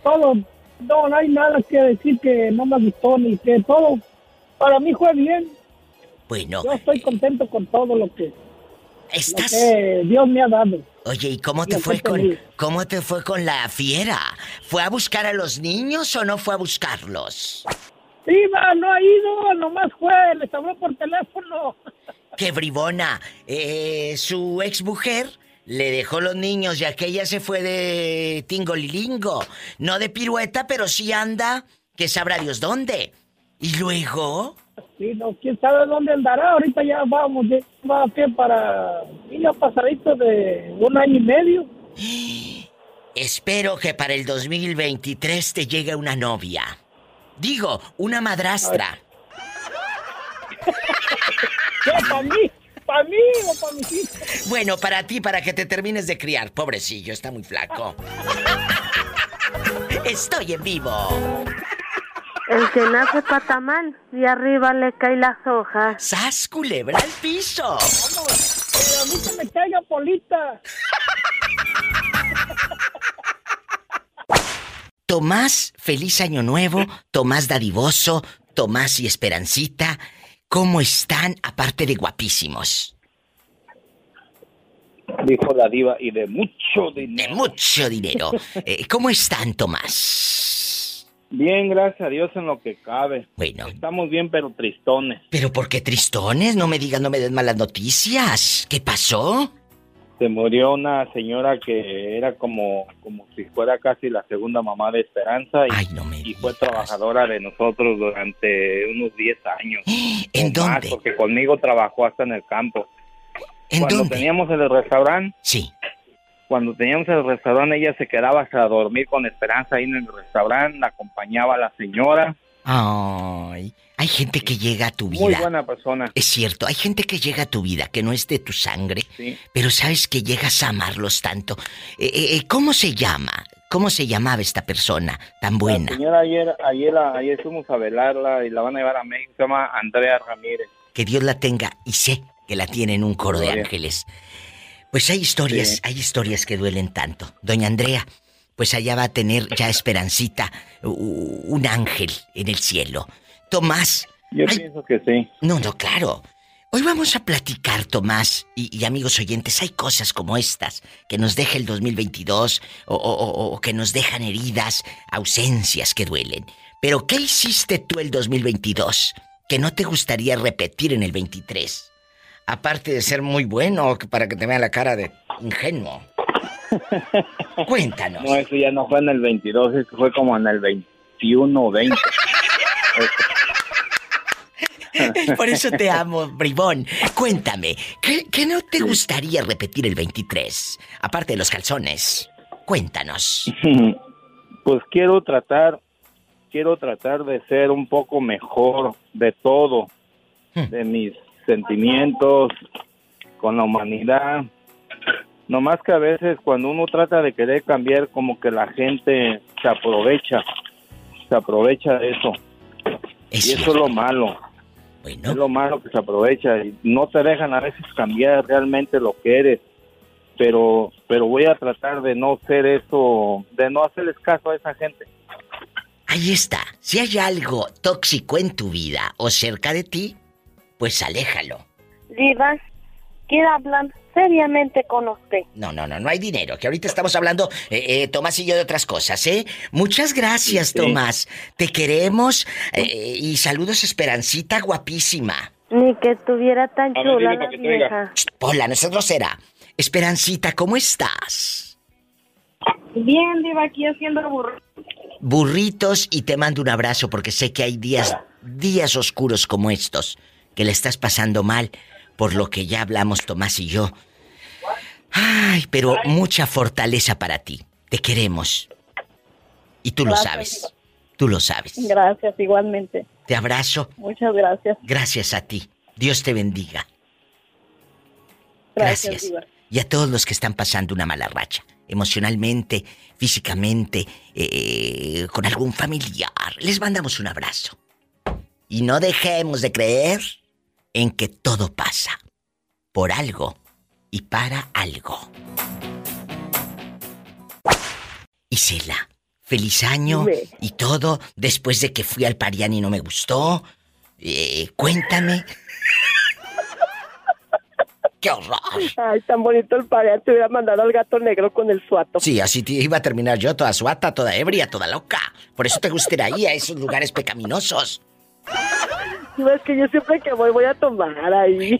Todo, no, no hay nada que decir que no me gustó ni que todo. Para mí fue bien. Bueno, Yo estoy contento con todo lo que, lo estás... que Dios me ha dado. Oye, ¿y cómo te fue con feliz. cómo te fue con la fiera? ¿Fue a buscar a los niños o no fue a buscarlos? Viva, no ha ido, nomás fue, les habló por teléfono. ¡Qué bribona! Eh, su ex mujer le dejó los niños y aquella se fue de tingolilingo. No de pirueta, pero sí anda, que sabrá Dios dónde. Y luego, Sí, no, quién sabe dónde andará. Ahorita ya vamos, ya va a pie para. Ya pasadito de un año y medio. espero que para el 2023 te llegue una novia. Digo, una madrastra. ¿Qué? ¿Para mí? ¿Para mí o para mis hijos? Bueno, para ti, para que te termines de criar. Pobrecillo, está muy flaco. (laughs) Estoy en vivo. El que nace patamal y arriba le caen las hojas. ¡Sas, culebra al piso! Vamos, que a mí se me caiga polita. Tomás, feliz año nuevo. Tomás dadivoso. Tomás y Esperancita. ¿Cómo están, aparte de guapísimos? Dijo la diva, y de mucho dinero. De mucho dinero. (laughs) Eh, ¿Cómo están, Tomás? Bien, gracias a Dios en lo que cabe. Bueno. Estamos bien, pero tristones. ¿Pero por qué tristones? No me digan, no me den malas noticias. ¿Qué pasó? Se murió una señora que era como, como si fuera casi la segunda mamá de Esperanza y, y fue trabajadora de nosotros durante unos 10 años. (gasps) ¿En o más, dónde? porque conmigo trabajó hasta en el campo. ¿En Cuando dónde? teníamos el restaurante, Sí. cuando teníamos el restaurante, ella se quedaba hasta dormir con Esperanza ahí en el restaurante, la acompañaba a la señora. Ay, hay gente que llega a tu vida. Muy buena persona. Es cierto, hay gente que llega a tu vida que no es de tu sangre, Sí. pero sabes que llegas a amarlos tanto. Eh, eh, eh, ¿Cómo se llama? ¿Cómo se llamaba esta persona tan La buena? señora ayer, ayer, ayer fuimos a velarla y la van a llevar a México. Se llama Andrea Ramírez. Que Dios la tenga y sé que la tiene en un coro de ángeles. Pues hay historias, Sí. hay historias que duelen tanto. Doña Andrea, pues allá va a tener ya (laughs) Esperancita un ángel en el cielo. Tomás. Yo pienso que sí. No, no, claro. Hoy vamos a platicar, Tomás, y, y amigos oyentes, hay cosas como estas que nos deja el 2022 o, o- o- o que nos dejan heridas, ausencias que duelen. Pero ¿qué hiciste tú el 2022 que no te gustaría repetir en el 23? Aparte de ser muy bueno para que te vea la cara de ingenuo. (laughs) Cuéntanos. No, eso ya no fue en el 22, eso fue como en el 21 o 20. (laughs) Por eso te amo, bribón. Cuéntame, ¿qué, qué no te gustaría repetir el 23? Aparte de los calzones. Cuéntanos. (laughs) Pues quiero tratar, quiero tratar de ser un poco mejor de todo, de mis sentimientos con la humanidad. No más que a veces cuando uno trata de querer cambiar, como que la gente se aprovecha, se aprovecha de eso. y eso es lo malo. Es lo malo que se aprovecha y no te dejan a veces cambiar realmente lo que eres. Pero, pero voy a tratar de no ser eso, de no hacerles caso a esa gente. Ahí está. Si hay algo tóxico en tu vida o cerca de ti, pues aléjalo. Diva, quiero hablar seriamente con usted. No, no, no, no hay dinero, que ahorita estamos hablando, eh, eh, Tomás y yo, de otras cosas, ¿eh? Muchas gracias, Sí. Tomás. Te queremos eh, y saludos, Esperancita, guapísima. Ni que estuviera tan ver, chula la vieja. Hola, no seas grosera. Esperancita, ¿cómo estás? Bien, Diva, aquí haciendo burro. Burritos y te mando un abrazo porque sé que hay días, días oscuros como estos, que le estás pasando mal por lo que ya hablamos Tomás y yo. Ay, pero mucha fortaleza para ti. Te queremos. Y tú lo sabes. Tú lo sabes. Gracias, igualmente. Te abrazo. Muchas gracias. Gracias a ti. Dios te bendiga. Gracias, Gracias. Y a todos los que están pasando una mala racha, emocionalmente, físicamente, eh, con algún familiar, les mandamos un abrazo. Y no dejemos de creer en que todo pasa por algo y para algo. Isela, feliz año Dime. y todo después de que fui al Parián y no me gustó. Eh, cuéntame. (laughs) ¡Qué horror! Ay, tan bonito el padre. Te hubiera mandado al gato negro con el suato. Sí, así te iba a terminar yo, toda suata, toda ebria, toda loca. Por eso te gusta ir a esos lugares pecaminosos. No, es que yo siempre que voy, voy a tomar ahí.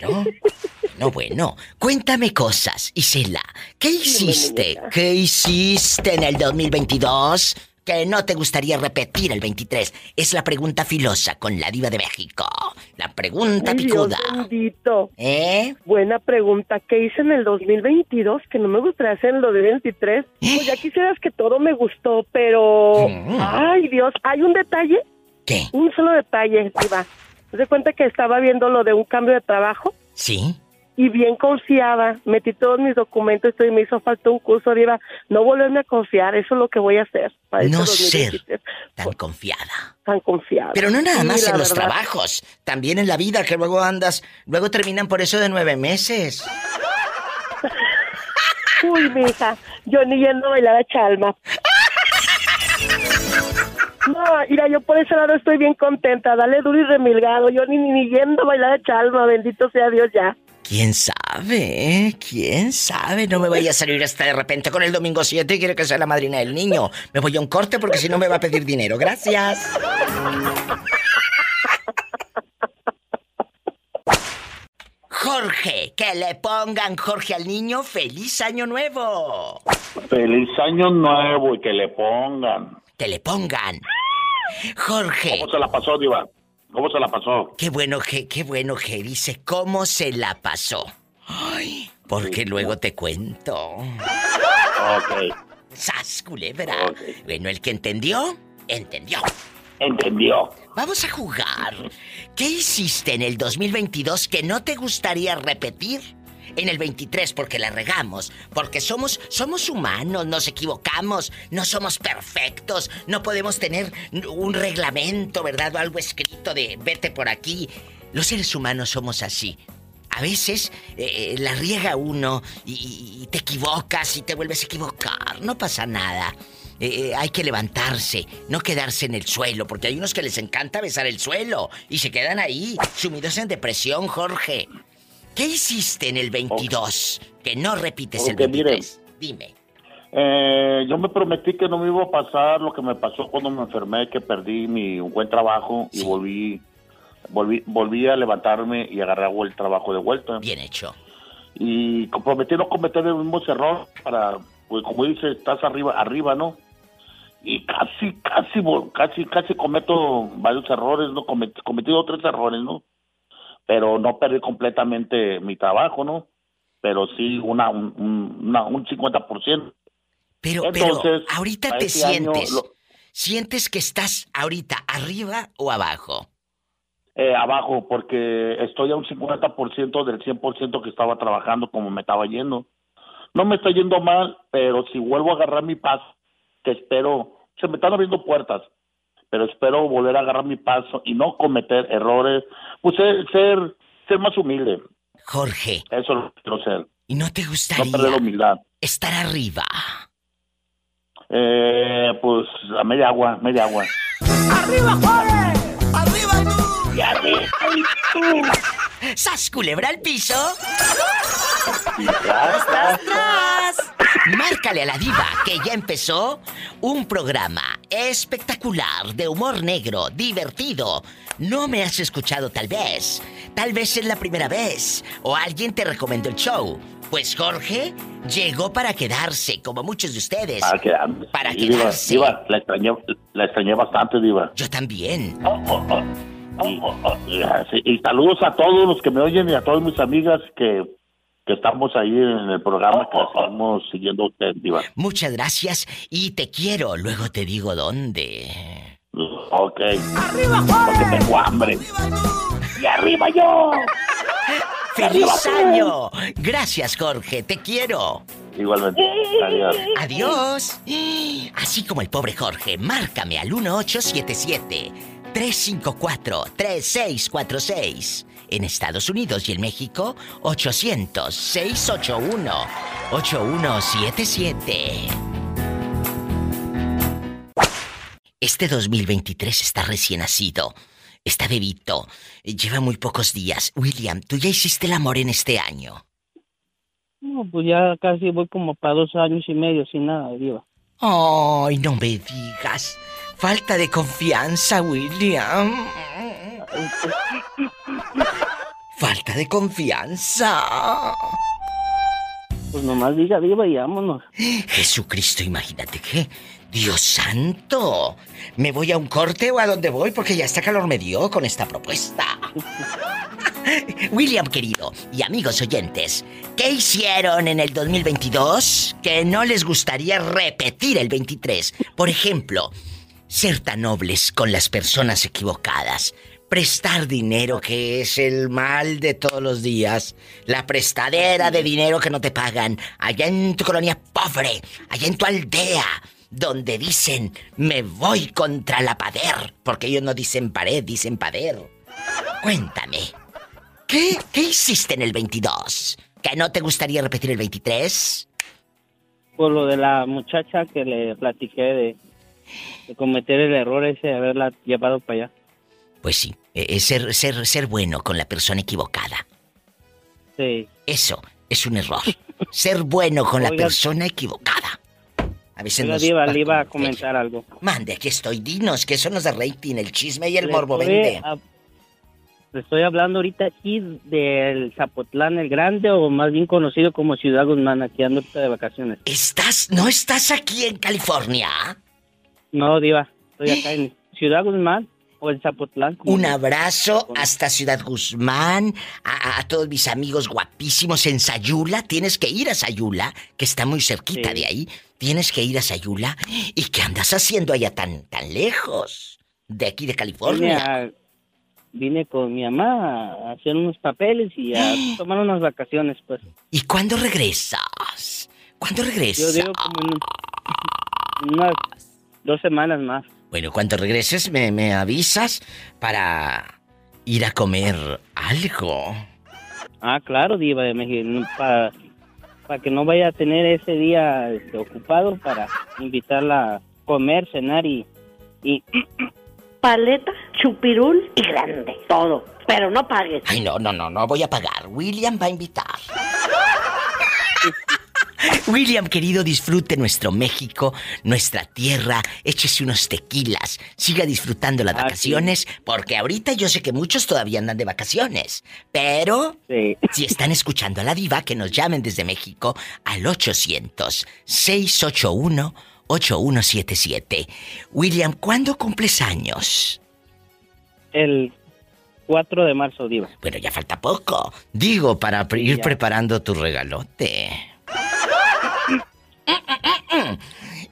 No, bueno, cuéntame cosas, Isela. ¿Qué hiciste? ¿Qué hiciste en el 2022 que no te gustaría repetir el 23? Es la pregunta filosa con la diva de México. La pregunta Dios picuda. bendito. ¿Eh? Buena pregunta. ¿Qué hice en el 2022 que no me gustaría hacer en el 2023? Pues ya quisieras que todo me gustó, pero... Ay, Dios. ¿Hay un detalle? ¿Qué? Un solo detalle, Diva. ¿Te das cuenta que estaba viendo lo de un cambio de trabajo? Sí. Y bien confiada. Metí todos mis documentos y me hizo falta un curso, Diva. No volverme a confiar. Eso es lo que voy a hacer. para este No 2023. Tan confiada. Tan confiada. Pero no nada más en los verdad. trabajos, también en la vida que luego andas, luego terminan por eso de nueve meses. (laughs) Uy, mija, yo ni yendo a bailar a Chalma. No, mira, yo por ese lado estoy bien contenta. Dale duro y remilgado. Yo ni, ni, ni yendo a bailar a Chalma. Bendito sea Dios ya. ¿Quién sabe? eh? ¿Quién sabe? No me vaya a salir hasta de repente con el domingo 7 y quiere que sea la madrina del niño. Me voy a un corte porque si no me va a pedir dinero. Gracias. Jorge, que le pongan Jorge al niño feliz año nuevo. Feliz año nuevo y que le pongan. Que le pongan. Jorge. ¿Cómo se la pasó, Diva? ¿Cómo se la pasó? Qué bueno que, qué bueno que dice cómo se la pasó. Ay, porque luego te cuento. Ok. ¡Sas, culebra! Bueno, el que entendió, entendió. Entendió. Vamos a jugar. ¿Qué hiciste en el 2022 que no te gustaría repetir en el 23 porque la regamos, porque somos somos humanos, nos equivocamos, no somos perfectos, no podemos tener un reglamento, ¿verdad? O algo escrito de vete por aquí. Los seres humanos somos así. A veces eh, la riega uno y, te equivocas y te vuelves a equivocar. No pasa nada. Eh, eh, hay que levantarse, no quedarse en el suelo, porque hay unos que les encanta besar el suelo y se quedan ahí, sumidos en depresión, Jorge. ¿Qué hiciste en el 22? Que no repites el Porque, mire, 23. Dime. Eh, yo me prometí que no me iba a pasar lo que me pasó cuando me enfermé, que perdí mi buen trabajo y volví, volví, volví a levantarme y agarrar el trabajo de vuelta. Bien hecho. Y prometí no cometer el mismo error para, pues como dice, estás arriba, arriba, ¿no? Y casi, casi, casi, casi cometo varios errores, ¿no? Comet- cometí dos, tres errores, ¿no? Pero no perdí completamente mi trabajo, ¿no? Pero sí una, un, un, una- un 50%. Pero, Entonces, pero, ahorita te este año sientes. lo- ¿Sientes que estás ahorita arriba o abajo? eh, abajo porque estoy a un 50% del 100% que estaba trabajando como me estaba yendo. No me está yendo mal, pero si vuelvo a agarrar mi paso, que espero, se me están abriendo puertas, pero espero volver a agarrar mi paso y no cometer errores, pues ser, ser, ser más humilde. Jorge. Eso es lo que quiero ser. ¿Y no te No gustaría perder la humildad. estar arriba? Eh, pues a media agua, media agua. ¡Arriba, Juárez! ¡Arriba tú! ¡Y arriba tú! ¡Sas culebra al piso! (laughs) ¡Tras, tras, tras! Márcale a la diva que ya empezó un programa espectacular de humor negro, divertido. No me has escuchado tal vez. Tal vez es la primera vez. O alguien te recomendó el show. Pues Jorge llegó para quedarse, como muchos de ustedes. Para quedarme. Para Sí, Diva, quedarse. Diva, la extrañé, la extrañé bastante, Diva. Yo también. Y, y- y saludos a todos los que me oyen y a todas mis amigas que, que estamos ahí en el programa que estamos siguiendo a usted, Diva. Muchas gracias y te quiero. Luego te digo dónde. Ok. ¡Arriba, Porque tengo hambre. ¡Y arriba yo! (laughs) ¡Feliz ¡Arriba, año! Gracias, Jorge. Te quiero. Igualmente. Adiós. Adiós. Así como el pobre Jorge, márcame al 1877-354-3646. En Estados Unidos y en México, 800-681-8177. Este 2023 está recién nacido. Está bebito. Lleva muy pocos días. William, ¿tú ya hiciste el amor en este año? No, pues ya casi voy como para dos años y medio sin nada, Diva. Ay, no me digas. Falta de confianza, William. (laughs) Falta de confianza. Pues nomás diga, Diva, y vámonos. Jesucristo, imagínate que. Dios santo. ¿Me voy a un corte o a dónde voy? Porque ya está calor me dio con esta propuesta. (laughs) William, querido, y amigos oyentes, ¿qué hicieron en el 2022 que no les gustaría repetir el 23? Por ejemplo, ser tan nobles con las personas equivocadas. Prestar dinero, que es el mal de todos los días. La prestadera de dinero que no te pagan. Allá en tu colonia pobre. Allá en tu aldea. Donde dicen, me voy contra la pader. Porque ellos no dicen pared, dicen pader. Cuéntame. ¿Qué, ¿Qué hiciste en el 22? ¿Que no te gustaría repetir el 23? Por lo de la muchacha que le platiqué de, de cometer el error ese de haberla llevado para allá. Pues sí, eh, eh, ser, ser, ser bueno con la persona equivocada. Sí. Eso es un error. (laughs) ser bueno con la Oiga. persona equivocada. A veces Oiga, nos Diva, va le iba a comentar algo. Mande, aquí estoy. Dinos, que eso nos da rating, el chisme y el Le morbo vende. a- Le estoy hablando ahorita aquí del Zapotlán el Grande, o más bien conocido como Ciudad Guzmán, aquí ando de vacaciones. ¿Estás, no estás aquí en California? No, Diva, estoy acá en (gasps) Ciudad Guzmán o en Zapotlán. Un abrazo hasta Ciudad Guzmán, a, a todos mis amigos guapísimos en Sayula. Tienes que ir a Sayula, que está muy cerquita Sí. de ahí. Tienes que ir a Sayula. ¿Y qué andas haciendo allá tan, tan lejos? De aquí de Vine California. a, vine con mi mamá a hacer unos papeles y a (gasps) tomar unas vacaciones, pues. ¿Y cuándo regresas? ¿Cuándo regresas? Yo digo como en (laughs) unas dos semanas más. Bueno, cuando regreses me, me avisas para ir a comer algo. Ah, claro, Diva de México, para, para que no vaya a tener ese día este, ocupado para invitarla a comer, cenar y... y (clears throat) Paleta, chupirul y grande. Todo. Pero no pagues. Ay, no, no, no, no voy a pagar. William va a invitar. (laughs) William, querido, disfrute nuestro México, nuestra tierra, échese unos tequilas, siga disfrutando las vacaciones, porque ahorita yo sé que muchos todavía andan de vacaciones, pero si están escuchando a la diva, que nos llamen desde México al 800-681-8177. William, ¿cuándo cumples años? El 4 de marzo, Diva. Bueno, ya falta poco. Digo, para ir ya. preparando tu regalote.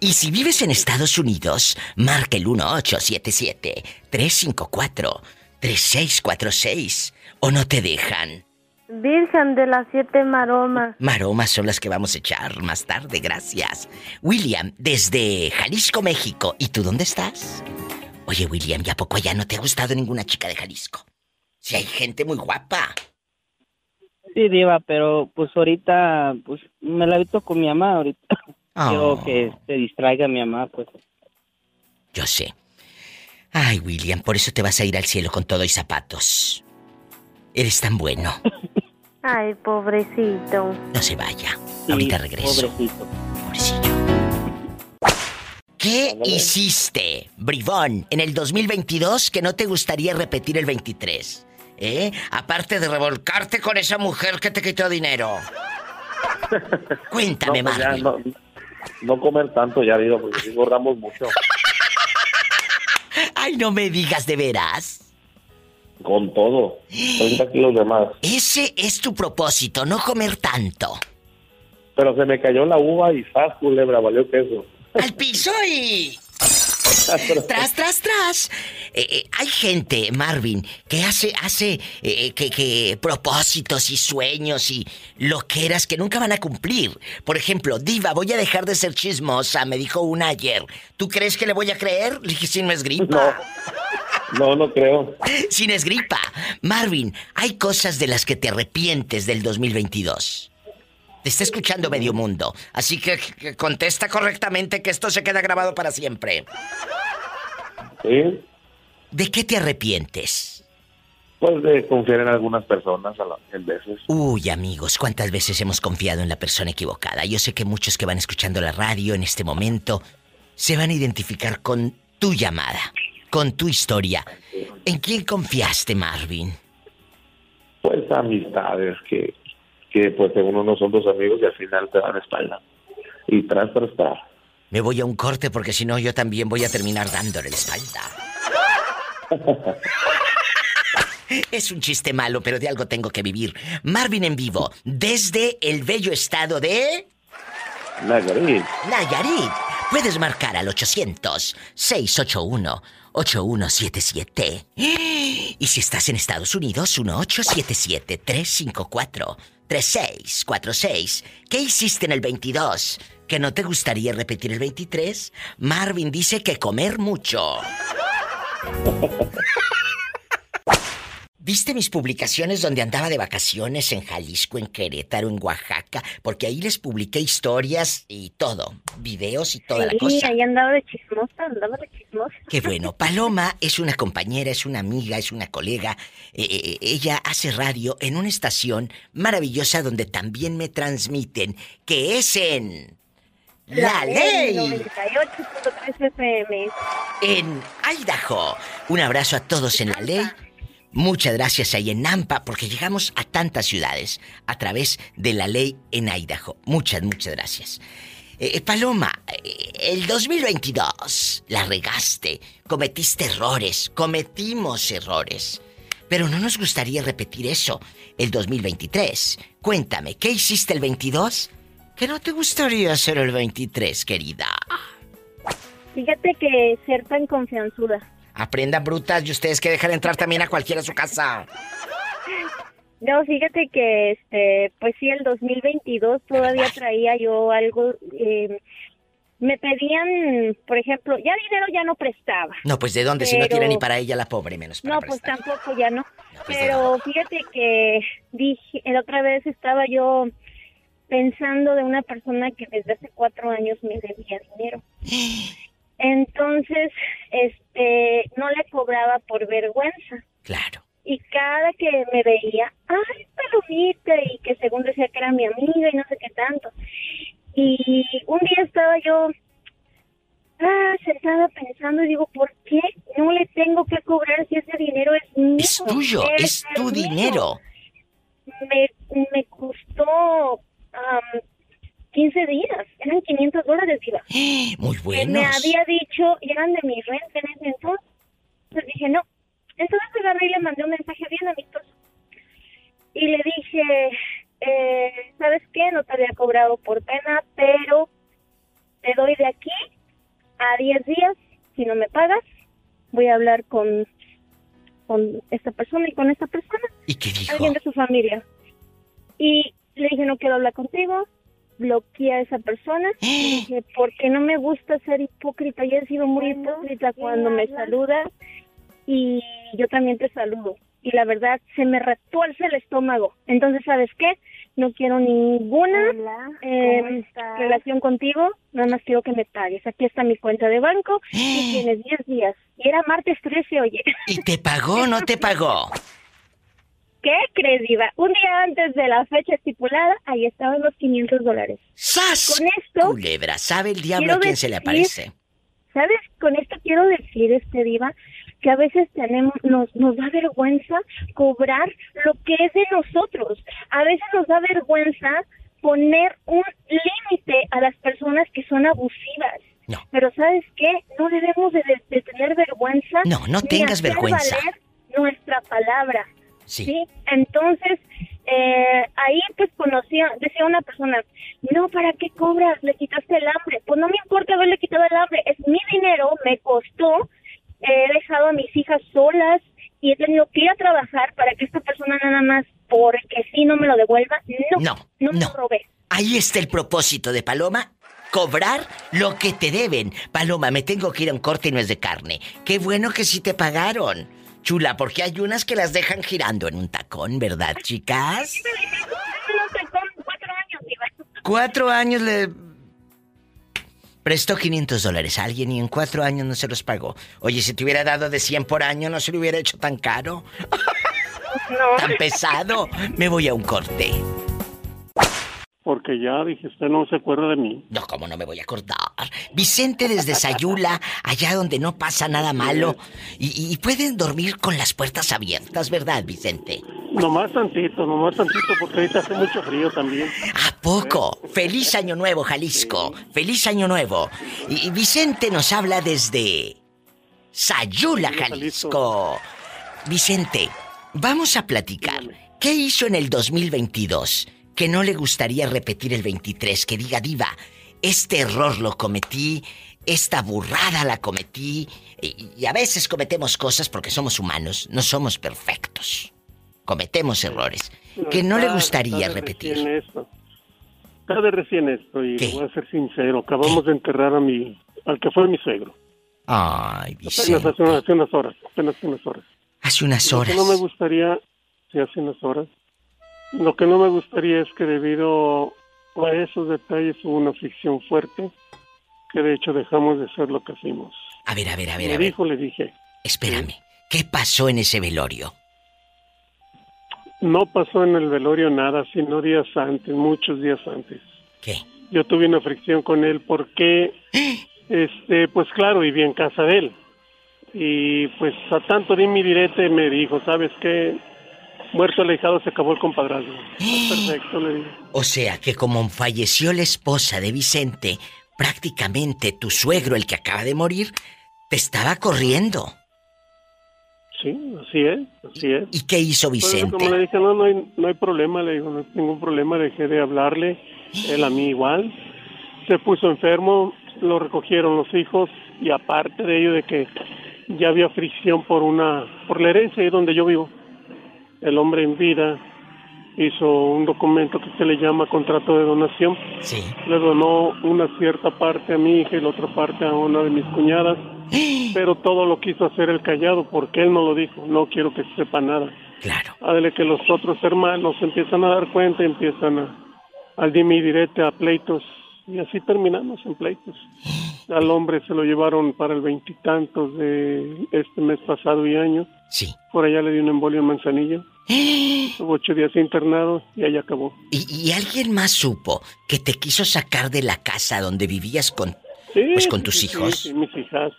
Y si vives en Estados Unidos, marca el 1877-354-3646 o no te dejan. Virgen de las siete maromas. Maromas son las que vamos a echar más tarde, gracias. William, desde Jalisco, México. ¿Y tú dónde estás? Oye, William, ¿y a poco allá no te ha gustado ninguna chica de Jalisco? Si hay gente muy guapa. Sí, Diva, pero pues ahorita, pues me la visto con mi mamá ahorita. (laughs) Quiero que se distraiga mi mamá, pues. Yo sé. Ay, William, por eso te vas a ir al cielo con todo y zapatos. Eres tan bueno. (laughs) Ay, pobrecito. No se vaya. Ahorita regreso. Pobrecito. ¿Qué hiciste, bribón, en el 2022 que no te gustaría repetir el 23? ¿Eh? Aparte de revolcarte con esa mujer que te quitó dinero. (laughs) Cuéntame, no, pues ya, Marvin. no, no comer tanto ya, digo, porque si engordamos mucho. (laughs) Ay, no me digas de veras. Con todo. 30 kilos de más. Ese es tu propósito, no comer tanto. Pero se me cayó la uva y ¡zas, culebra! Valió queso. Al piso y... (laughs) (laughs) Tras, tras, tras. Eh, eh, hay gente, Marvin, que hace, hace eh, que, que propósitos y sueños y loqueras que nunca van a cumplir. Por ejemplo, Diva, voy a dejar de ser chismosa, me dijo una ayer. ¿Tú crees que le voy a creer? Le dije, si no es gripa. No, no creo. (laughs) Sin es gripa. Marvin, hay cosas de las que te arrepientes del 2022. Te está escuchando medio mundo, así que, que contesta correctamente que esto se queda grabado para siempre. ¿Sí? ¿De qué te arrepientes? Pues de confiar en algunas personas a la, en veces. Uy, amigos, ¿cuántas veces hemos confiado en la persona equivocada? Yo sé que muchos que van escuchando la radio en este momento se van a identificar con tu llamada, con tu historia. ¿En quién confiaste, Marvin? Pues amistades que, que pues según uno son dos amigos y al final te dan espalda. Y tras, tras, tras. Me voy a un corte porque si no yo también voy a terminar dándole la espalda. (laughs) Es un chiste malo, pero de algo tengo que vivir. Marvin en vivo, desde el bello estado de... Nayarit. Nayarit. Puedes marcar al 800-681-8177. Y si estás en Estados Unidos, 1877-354-3646. ¿Qué hiciste en el 22? ¿Que no te gustaría repetir el 23? Marvin dice que comer mucho. (laughs) ¿Viste mis publicaciones donde andaba de vacaciones en Jalisco, en Querétaro, en Oaxaca? Porque ahí les publiqué historias y todo, videos y toda la Sí, cosa. ahí andaba de chismosa, andaba de chismosa. Qué bueno. (laughs) Paloma es una compañera, es una amiga, es una colega. Eh, eh, ella hace radio en una estación maravillosa donde también me transmiten que es en... La, ley. 98.3 FM. En Idaho. Un abrazo a todos en la ley. Muchas gracias ahí en Nampa, porque llegamos a tantas ciudades a través de la ley en Idaho. Muchas, muchas gracias. Eh, Paloma, eh, el 2022 la regaste, cometiste errores, cometimos errores. Pero no nos gustaría repetir eso el 2023. Cuéntame, ¿qué hiciste el 22? ¿Qué no te gustaría hacer el 23, querida? Fíjate que ser tan confianzuda. Aprendan brutas y ustedes que dejan entrar también a cualquiera a su casa. No, fíjate que, este, pues sí, el 2022 todavía traía yo algo. eh, me pedían, por ejemplo, ya dinero ya no prestaba. No, pues de dónde si no tiene ni para ella la pobre, menos para No, pues tampoco ya no. pues, Pero fíjate que dije, la otra vez estaba yo pensando de una persona que desde hace cuatro años me debía dinero. (gasps) Entonces, este, no le cobraba por vergüenza. Claro. Y cada que me veía, ay, palomita, y que según decía que era mi amiga y no sé qué tanto. Y un día estaba yo ah, sentada pensando y digo, ¿por qué no le tengo que cobrar si ese dinero es mío? Es tuyo, es tu mío? dinero. Me, me costó am, 15 días, eran 500 dólares, Diva. (gasps) Muy Me buenos. había dicho, y eran de mi renta en ese entonces. Entonces dije, no. Entonces agarré y le mandé un mensaje bien amistoso. Y le dije, eh, ¿sabes qué? No te había cobrado por pena, pero te doy de aquí a 10 días. Si no me pagas, voy a hablar con, con esta persona y con esta persona. ¿Y qué dijo? Alguien de su familia. Y le dije, no quiero hablar contigo. Bloqueé a esa persona. (gasps) Dije, porque no me gusta ser hipócrita. Yo he sido muy hipócrita cuando me saludas y yo también te saludo. Y la verdad, se me retuerce el estómago. Entonces, ¿sabes qué? No quiero ninguna eh, relación contigo, nada más quiero que me pagues. Aquí está mi cuenta de banco (gasps) y tienes 10 días. Y era martes 13, oye. ¿Y te pagó o no te pagó? (laughs) ¿Qué crees, Diva? Un día antes de la fecha estipulada, ahí estaban los 500 dólares. ¡Sas! Con esto, Culebra, ¿sabe el diablo a quién se le aparece? ¿sabes? Con esto quiero decir, este Diva, que a veces tenemos, nos, nos da vergüenza cobrar lo que es de nosotros. A veces nos da vergüenza poner un límite a las personas que son abusivas. Pero ¿sabes qué? No debemos de, tener vergüenza. No, no tengas vergüenza. valer nuestra palabra. Sí. Entonces, eh, ahí pues conocía, decía una persona, no, ¿para qué cobras? Le quitaste el hambre. Pues no me importa haberle quitado el hambre, es mi dinero, me costó, he dejado a mis hijas solas y he tenido que ir a trabajar para que esta persona nada más, porque si no me lo devuelva, no, No, no, me no. lo robé. Ahí está el propósito de Paloma. Cobrar lo que te deben. Paloma, me tengo que ir a un corte y no es de carne. Qué bueno que sí te pagaron. Chula, porque hay unas que las dejan girando en un tacón, ¿verdad, chicas? No sé, con cuatro años. Cuatro años le... Prestó 500 dólares a alguien y en cuatro años no se los pagó. Oye, si te hubiera dado de 100 por año, no se lo hubiera hecho tan caro. (laughs) Tan pesado. Me voy a un corte. Porque ya dije, usted no se acuerda de mí. No, ¿cómo no me voy a acordar? Vicente desde Sayula, allá donde no pasa nada malo. Y, y pueden dormir con las puertas abiertas, ¿verdad, Vicente? Nomás tantito, nomás tantito, porque ahorita hace mucho frío también. ¿A poco? Feliz Año Nuevo, Jalisco. Feliz Año Nuevo. Y, y Vicente nos habla desde Sayula, Jalisco. Vicente, vamos a platicar. ¿Qué hizo en el 2022 que no le gustaría repetir el 23? Que diga, diva, este error lo cometí, esta burrada la cometí. Y, y a veces cometemos cosas porque somos humanos, no somos perfectos. Cometemos errores que no le Está- gustaría está de repetir. recién esto. Está de recién esto y le voy a ser sincero. Acabamos de enterrar a mi, al que fue mi suegro. Ay, Apenas Vicente. hace, una- hace unas horas, apenas hace unas horas. Hace unas horas. no me gustaría, sí, hace unas horas. Lo que no me gustaría es que debido a esos detalles hubo una fricción fuerte, que de hecho dejamos de hacer lo que hicimos. A ver, a ver, a ver, Me a ver. dijo, le dije. Espérame. ¿Qué pasó en ese velorio? No pasó en el velorio nada, sino días antes, muchos días antes. ¿Qué? Yo tuve una fricción con él porque, (gasps) este, pues claro, vivía en casa de él. Y pues a tanto di mi direte me dijo, ¿sabes qué? Muerto alejado se acabó el compadrazgo. Perfecto, le dije. (gasps) O sea que como falleció la esposa de Vicente, prácticamente tu suegro, el que acaba de morir, te estaba corriendo. Sí, así es, así es. ¿Y qué hizo Vicente? como le dije, no, no hay, no hay problema, le digo, no hay ningún problema, dejé de hablarle, (gasps) él a mí igual. Se puso enfermo, lo recogieron los hijos y aparte de ello de que ya había fricción por una por la herencia ahí donde yo vivo. El hombre en vida hizo un documento que se le llama contrato de donación. Sí. Le donó una cierta parte a mi hija y la otra parte a una de mis cuñadas. (gasps) Pero todo lo quiso hacer el callado porque él no lo dijo. No quiero que se sepa nada. Claro. Adele que los otros hermanos empiezan a dar cuenta y empiezan a, al dime y direte a pleitos. Y así terminamos en pleitos. (gasps) Al hombre se lo llevaron para el veintitantos de este mes pasado y año. Sí. Por allá le dio un embolio en Manzanillo. (gasps) Estuvo ocho días internado y ahí acabó. ¿Y, y alguien más supo que te quiso sacar de la casa donde vivías con, Sí, pues, con tus sí, hijos? sí, mis hijas.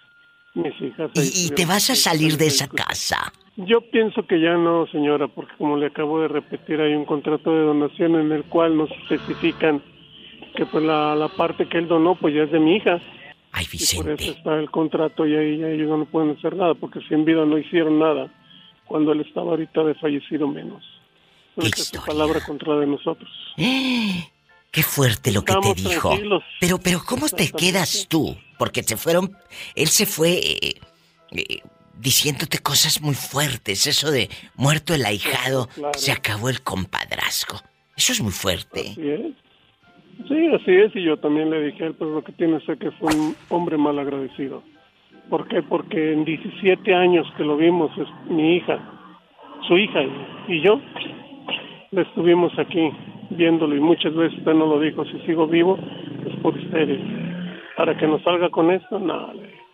Mis hijas. Y, y te vas a salir de esa casa. Yo pienso que ya no, señora, porque como le acabo de repetir, hay un contrato de donación en el cual nos especifican que pues la, la parte que él donó pues ya es de mi hija. Ay, Y por eso está el contrato y ahí ya ellos no pueden hacer nada, porque si en vida no hicieron nada, cuando él estaba ahorita de fallecido menos. Es su palabra contra de nosotros. Qué fuerte lo que te dijo. tranquilos. Pero, pero, ¿cómo te quedas tú? Porque se fueron. Él se fue eh, eh, diciéndote cosas muy fuertes. Eso de muerto el ahijado, Claro. se acabó el compadrazgo. Eso es muy fuerte. Así es. Sí, así es, y yo también le dije a él, pues lo que tiene es que fue un hombre mal agradecido. ¿Por qué? Porque en 17 años que lo vimos, es mi hija, su hija y, yo, le estuvimos aquí viéndolo y muchas veces usted no lo dijo, si sigo vivo es por ustedes. Para que nos salga con esto, no,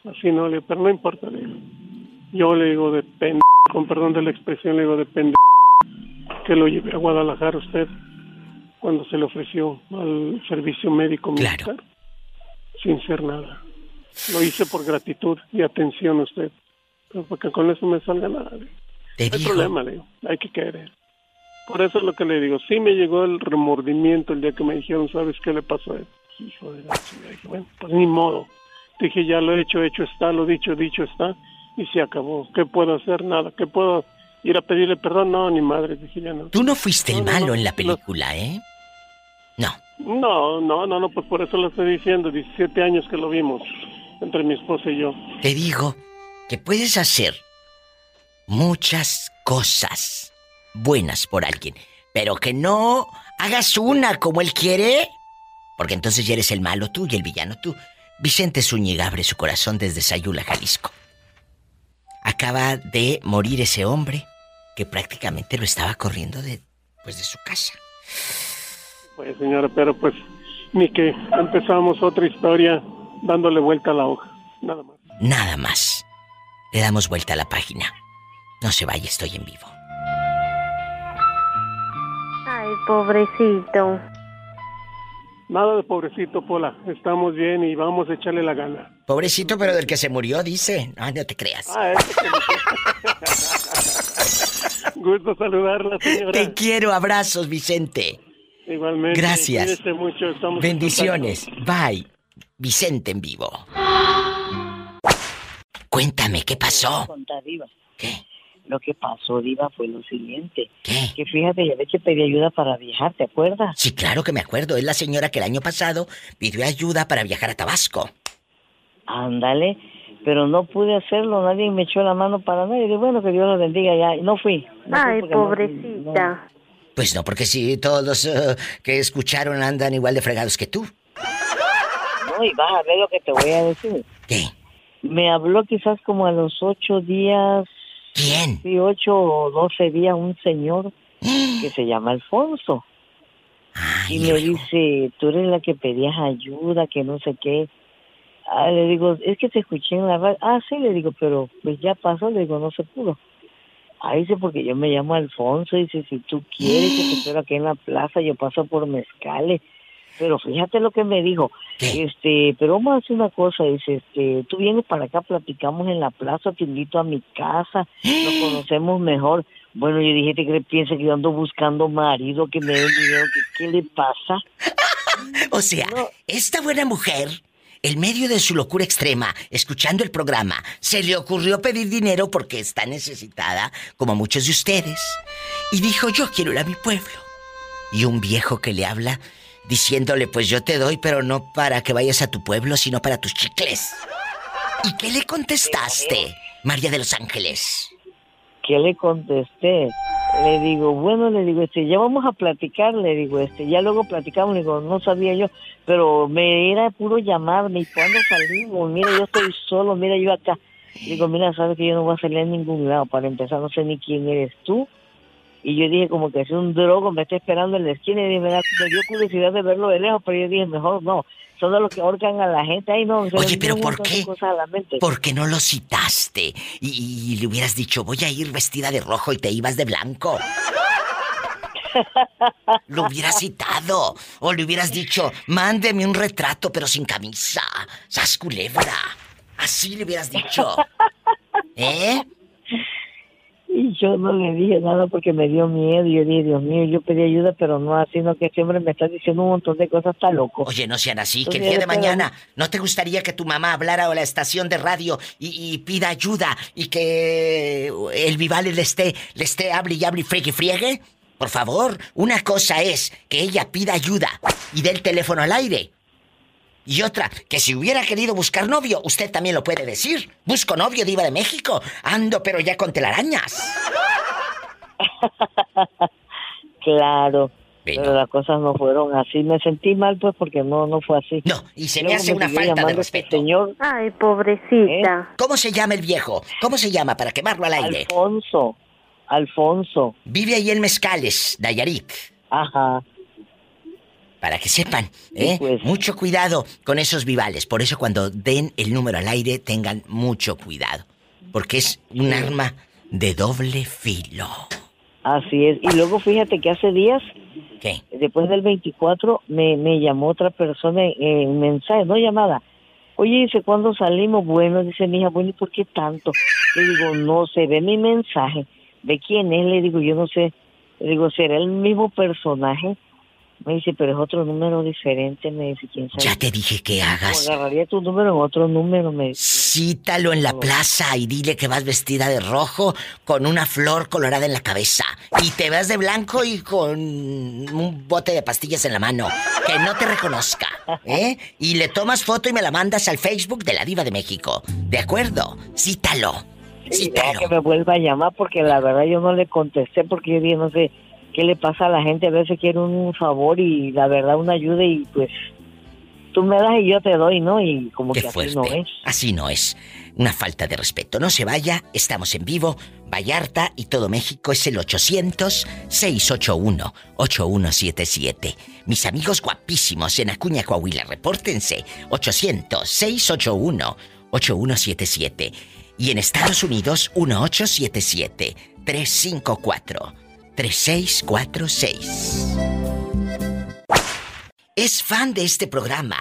así no, le pero no importa, le digo. Yo le digo de pendejo, con perdón de la expresión, le digo de pendejo, que lo llevé a Guadalajara usted cuando se le ofreció al servicio médico militar sin ser nada. Lo hice por gratitud y atención a usted. Pero porque con eso me salga nada. Te no hay problema, le digo. Hay que querer. Por eso es lo que le digo. Sí me llegó el remordimiento el día que me dijeron, ¿sabes qué le pasó a él? Hijo de la chingada. Dije, bueno, pues ni modo. Dije, ya lo he hecho, hecho está, lo dicho, dicho está. Y se acabó. ¿Qué puedo hacer? Nada. ¿Qué puedo ir a pedirle perdón? No, ni madre. Ya no. Tú no fuiste el No, malo no, en la película, ¿eh? No. No, no, no, no, pues por eso lo estoy diciendo. 17 años que lo vimos entre mi esposa y yo. Te digo que puedes hacer muchas cosas buenas por alguien, pero que no hagas una como él quiere, porque entonces ya eres el malo tú y el villano tú. Vicente Zúñiga abre su corazón desde Sayula, Jalisco. Acaba de morir ese hombre que prácticamente lo estaba corriendo de, pues, de su casa. Pues señora, pero pues ni que empezamos otra historia dándole vuelta a la hoja. Nada más. Nada más. Le damos vuelta a la página. No se vaya, estoy en vivo. Ay, pobrecito. Nada de pobrecito, Pola. Estamos bien y vamos a echarle la gana. Pobrecito, pero del que se murió, dice. Ah, no te creas. Ah, que- (laughs) Gusto saludarla, señora. Te quiero, abrazos, Vicente. Igualmente. Gracias. Mucho. Bendiciones. Bye. Vicente en vivo. Cuéntame, ¿qué pasó? Diva. Lo que pasó, Diva, fue lo siguiente. Que fíjate, ya ves que pedí ayuda para viajar, ¿te acuerdas? Sí, claro que me acuerdo. Es la señora que el año pasado pidió ayuda para viajar a Tabasco. Ándale, pero no pude hacerlo, nadie me echó la mano para nada. Y dije, bueno, que Dios lo bendiga ya. Y no fui. No fui Ay, no- pobrecita. Pues no, porque si todos los eh, que escucharon andan igual de fregados que tú. No, y vas a ver lo que te voy a decir. ¿Qué? Me habló quizás como a los ocho días. ¿Quién? Sí, ocho o doce días un señor (gasps) que se llama Alfonso. y me dice, tú eres la que pedías ayuda, que no sé qué. Ah, le digo, es que te escuché en la radio. Ah, sí, le digo, pero pues ya pasó, le digo, no se pudo. Ah, dice, porque yo me llamo Alfonso, dice, si tú quieres que te (gasps) espero aquí en la plaza, yo paso por mezcales. Pero fíjate lo que me dijo. Este, pero vamos a hacer una cosa, dice, este, tú vienes para acá, platicamos en la plaza, te invito a mi casa, nos conocemos mejor. Bueno, yo dije, ¿te crees? Piensa que yo ando buscando marido, que me dé dinero, que qué le pasa? (laughs) O sea, esta buena mujer, en medio de su locura extrema, escuchando el programa, se le ocurrió pedir dinero porque está necesitada, como muchos de ustedes. Y dijo, yo quiero ir a mi pueblo. Y un viejo que le habla, diciéndole, pues yo te doy, pero no para que vayas a tu pueblo, sino para tus chicles. ¿Y qué le contestaste? María de los Ángeles? ¿Qué le contesté? Le digo, bueno, le digo, este, ya vamos a platicar, le digo, este, ya luego platicamos, le digo, no sabía yo, pero me era puro llamarme, ¿y cuándo salimos? Mira, yo estoy solo, mira, yo acá. Le digo, mira, sabes que yo no voy a salir a ningún lado, para empezar, no sé ni quién eres tú. Y yo dije, como que es un drogo, me está esperando en la esquina, y me, da- me dio curiosidad de verlo de lejos, pero yo dije, mejor no, son de los que ahorcan a la gente, ay no, se Oye, pero ¿por qué? cosas a la mente. ¿Por qué no lo citaste? Y, y le hubieras dicho, voy a ir vestida de rojo y te ibas de blanco. (laughs) Lo hubieras citado. O le hubieras dicho, mándeme un retrato pero sin camisa. ¡Sas culebra! Así le hubieras dicho. (laughs) ¿Eh? Y yo no le dije nada porque me dio miedo. Yo dije, Dios mío, yo pedí ayuda, pero no así, no que hombre me está diciendo un montón de cosas, está loco. Oye, no sean así, que el día de mañana no te gustaría que tu mamá hablara a la estación de radio y, y pida ayuda y que el Vivale le esté, le esté hable y hable y friegue y friegue. Por favor, una cosa es que ella pida ayuda y dé el teléfono al aire. Y otra, que si hubiera querido buscar novio, usted también lo puede decir. Busco novio, diva de México. Ando, pero ya con telarañas. (laughs) Claro. Pero las cosas no fueron así. Me sentí mal, pues, porque no no fue así. No, y se me hace una falta de este respeto. señor. Ay, pobrecita. ¿Cómo se llama el viejo? ¿Cómo se llama para quemarlo al aire? Alfonso. Alfonso. Vive ahí en Mezcales, Nayarit. Ajá. Para que sepan, ¿eh? Mucho cuidado con esos vivales. Por eso cuando den el número al aire, tengan mucho cuidado. Porque es un arma de doble filo. Así es. Y luego fíjate que hace días, ¿Qué? después del 24, me, me llamó otra persona en, en mensaje, no llamada. Oye, dice, ¿cuándo salimos? Bueno, dice mi hija, bueno, ¿y por qué tanto? Le digo, no sé, ve mi mensaje. ¿De quién es? Le digo, yo no sé. Le digo, ¿será el mismo personaje? Me dice, pero es otro número diferente. Me dice, ¿quién sabe? Ya te dije que O hagas. agarraría tu número en otro número, me dice. Cítalo en la plaza y dile que vas vestida de rojo con una flor colorada en la cabeza. Y te vas de blanco y con un bote de pastillas en la mano. Que no te reconozca. (laughs) ¿Eh? Y le tomas foto y me la mandas al Facebook de la Diva de México. ¿De acuerdo? Cítalo. Sí, que me vuelva a llamar porque la verdad yo no le contesté porque yo dije, no sé qué le pasa a la gente. A veces quiere un favor y la verdad una ayuda y pues tú me das y yo te doy, ¿no? Y como Qué que así no es. Así no es. Una falta de respeto. No se vaya, estamos en vivo. Vallarta y todo México es el 800-681-8177. Mis amigos guapísimos en Acuña, Coahuila, repórtense. 800-681-8177. Y en Estados Unidos, 1877-354-3646. Es fan de este programa,